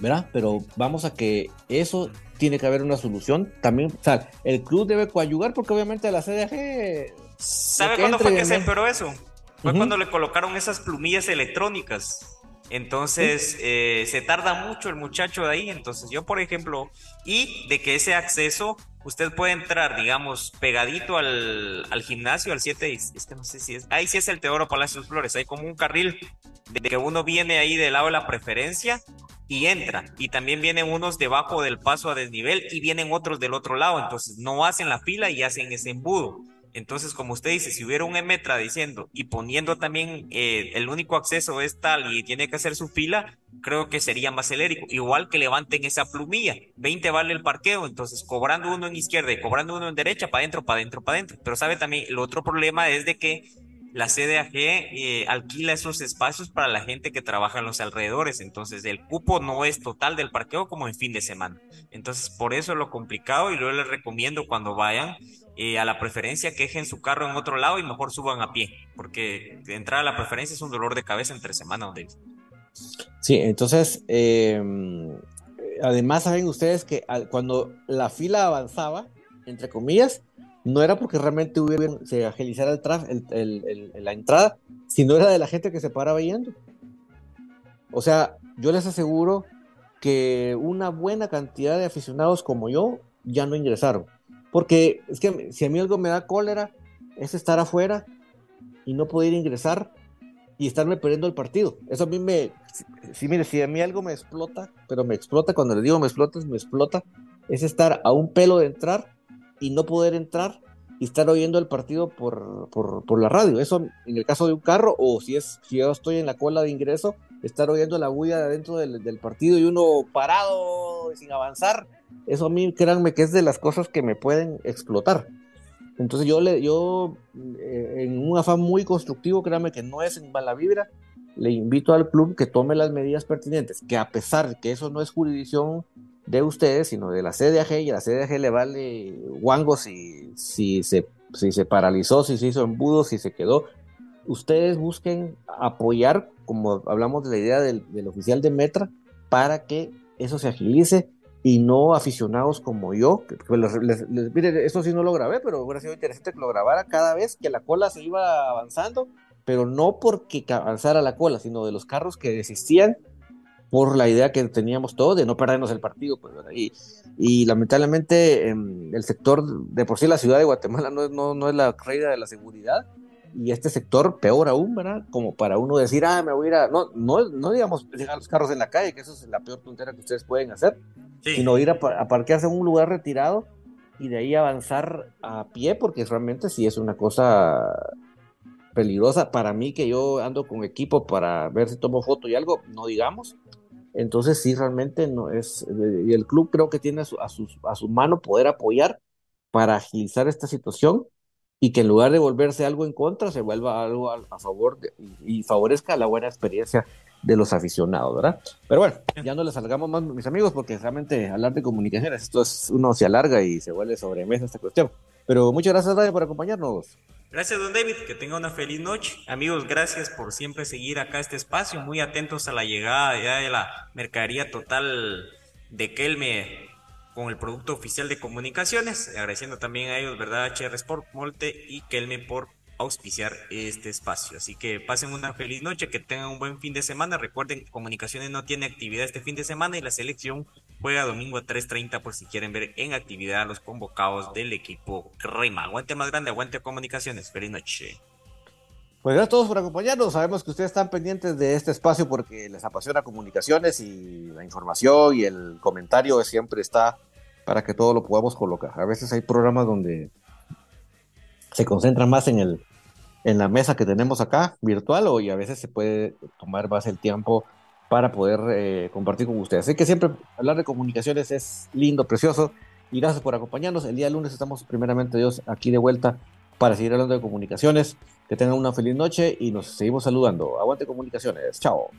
¿Verdad? Pero vamos a que eso tiene que haber una solución. También, o sea, el club debe coadyugar porque obviamente la CDG ¿Sabe cuándo fue que se empeoró eso? Fue cuando le colocaron esas plumillas electrónicas. Entonces eh, se tarda mucho el muchacho de ahí. Entonces yo, por ejemplo, y de que ese acceso, usted puede entrar, digamos, pegadito al, al gimnasio, al 7, es que no sé si es, ahí sí es el Teodoro Palacios Flores, hay como un carril de que uno viene ahí del lado de la preferencia y entra. Y también vienen unos debajo del paso a desnivel y vienen otros del otro lado. Entonces no hacen la fila y hacen ese embudo. Entonces, como usted dice, si hubiera un Emetra diciendo y poniendo también eh, el único acceso es tal y tiene que hacer su fila, creo que sería más celérico. Igual que levanten esa plumilla, 20 vale el parqueo, entonces cobrando uno en izquierda y cobrando uno en derecha, para adentro, para adentro, para adentro. Pero sabe también, el otro problema es de que la CDAG eh, alquila esos espacios para la gente que trabaja en los alrededores, entonces el cupo no es total del parqueo como en fin de semana. Entonces, por eso es lo complicado y yo les recomiendo cuando vayan eh, a la preferencia que dejen su carro en otro lado y mejor suban a pie, porque entrar a la preferencia es un dolor de cabeza entre semana, donde Sí, entonces, em, además saben ustedes que cuando la fila avanzaba, entre comillas, no era porque realmente hubiera, se agilizara el, el, la entrada, sino era de la gente que se paraba yendo. O sea, yo les aseguro que una buena cantidad de aficionados como yo ya no ingresaron. Porque es que si a mí algo me da cólera, es estar afuera y no poder ingresar y estarme perdiendo el partido. Eso a mí me. Si, mire, si a mí algo me explota, pero me explota, cuando le digo me explota, me explota, es estar a un pelo de entrar y no poder entrar y estar oyendo el partido por, por, la radio. Eso en el caso de un carro, o si es si yo estoy en la cola de ingreso, estar oyendo la bulla dentro del, del partido y uno parado sin avanzar eso a mí, créanme que es de las cosas que me pueden explotar. Entonces yo, le, yo eh, en un afán muy constructivo, créanme que no es en mala vibra, le invito al club que tome las medidas pertinentes, que a pesar de que eso no es jurisdicción de ustedes, sino de la CDAG, y a la CDAG le vale guango si, si, se, si se paralizó, si se hizo embudo, si se quedó, ustedes busquen apoyar, como hablamos de la idea del, oficial de Metra, para que eso se agilice y no aficionados como yo. Que, esto sí no lo grabé, pero hubiera sido interesante que lo grabara cada vez que la cola se iba avanzando, pero no porque avanzara la cola, sino de los carros que desistían por la idea que teníamos todos de no perdernos el partido. Pues, y, y, lamentablemente em, el sector, de por sí la ciudad de Guatemala no, no, no es la reina de la seguridad, y este sector peor aún, ¿verdad? Como para uno decir, ah, me voy a ir a, no, no, no digamos dejar los carros en la calle, que eso es la peor tontera que ustedes pueden hacer, sino ir a, a, parquearse en un lugar retirado y de ahí avanzar a pie, porque realmente sí es una cosa peligrosa para mí que yo ando con equipo para ver si tomo foto y algo, no digamos. Entonces sí, realmente no es, y el club creo que tiene a su, a su mano poder apoyar para agilizar esta situación y que en lugar de volverse algo en contra, se vuelva algo a, favor y, favorezca la buena experiencia de los aficionados, ¿verdad? Pero bueno, ya no les salgamos más, mis amigos, porque realmente hablar de comunicaciones, esto es, uno se alarga y se vuelve sobremesa esta cuestión. Pero muchas gracias, David, por acompañarnos. Gracias, don David, que tenga una feliz noche. Amigos, gracias por siempre seguir acá este espacio, muy atentos a la llegada ya de la mercadería total de Kelme con el producto oficial de comunicaciones, agradeciendo también a ellos, ¿verdad? HR Sport, Molte y Kelme por auspiciar este espacio. Así que pasen una feliz noche, que tengan un buen fin de semana. Recuerden, Comunicaciones no tiene actividad este fin de semana y la selección juega domingo a 3.30 por si quieren ver en actividad a los convocados del equipo Crema. Aguante más grande, aguante Comunicaciones. Feliz noche. Pues gracias a todos por acompañarnos. Sabemos que ustedes están pendientes de este espacio porque les apasiona comunicaciones y la información y el comentario siempre está para que todo lo podamos colocar. A veces hay programas donde se concentran más en el en la mesa que tenemos acá virtual o y a veces se puede tomar más el tiempo para poder eh, compartir con ustedes. Así que siempre hablar de comunicaciones es lindo, precioso y gracias por acompañarnos. El día lunes estamos primeramente Dios aquí de vuelta para seguir hablando de comunicaciones. Que tengan una feliz noche y nos seguimos saludando. Aguante comunicaciones. Chao.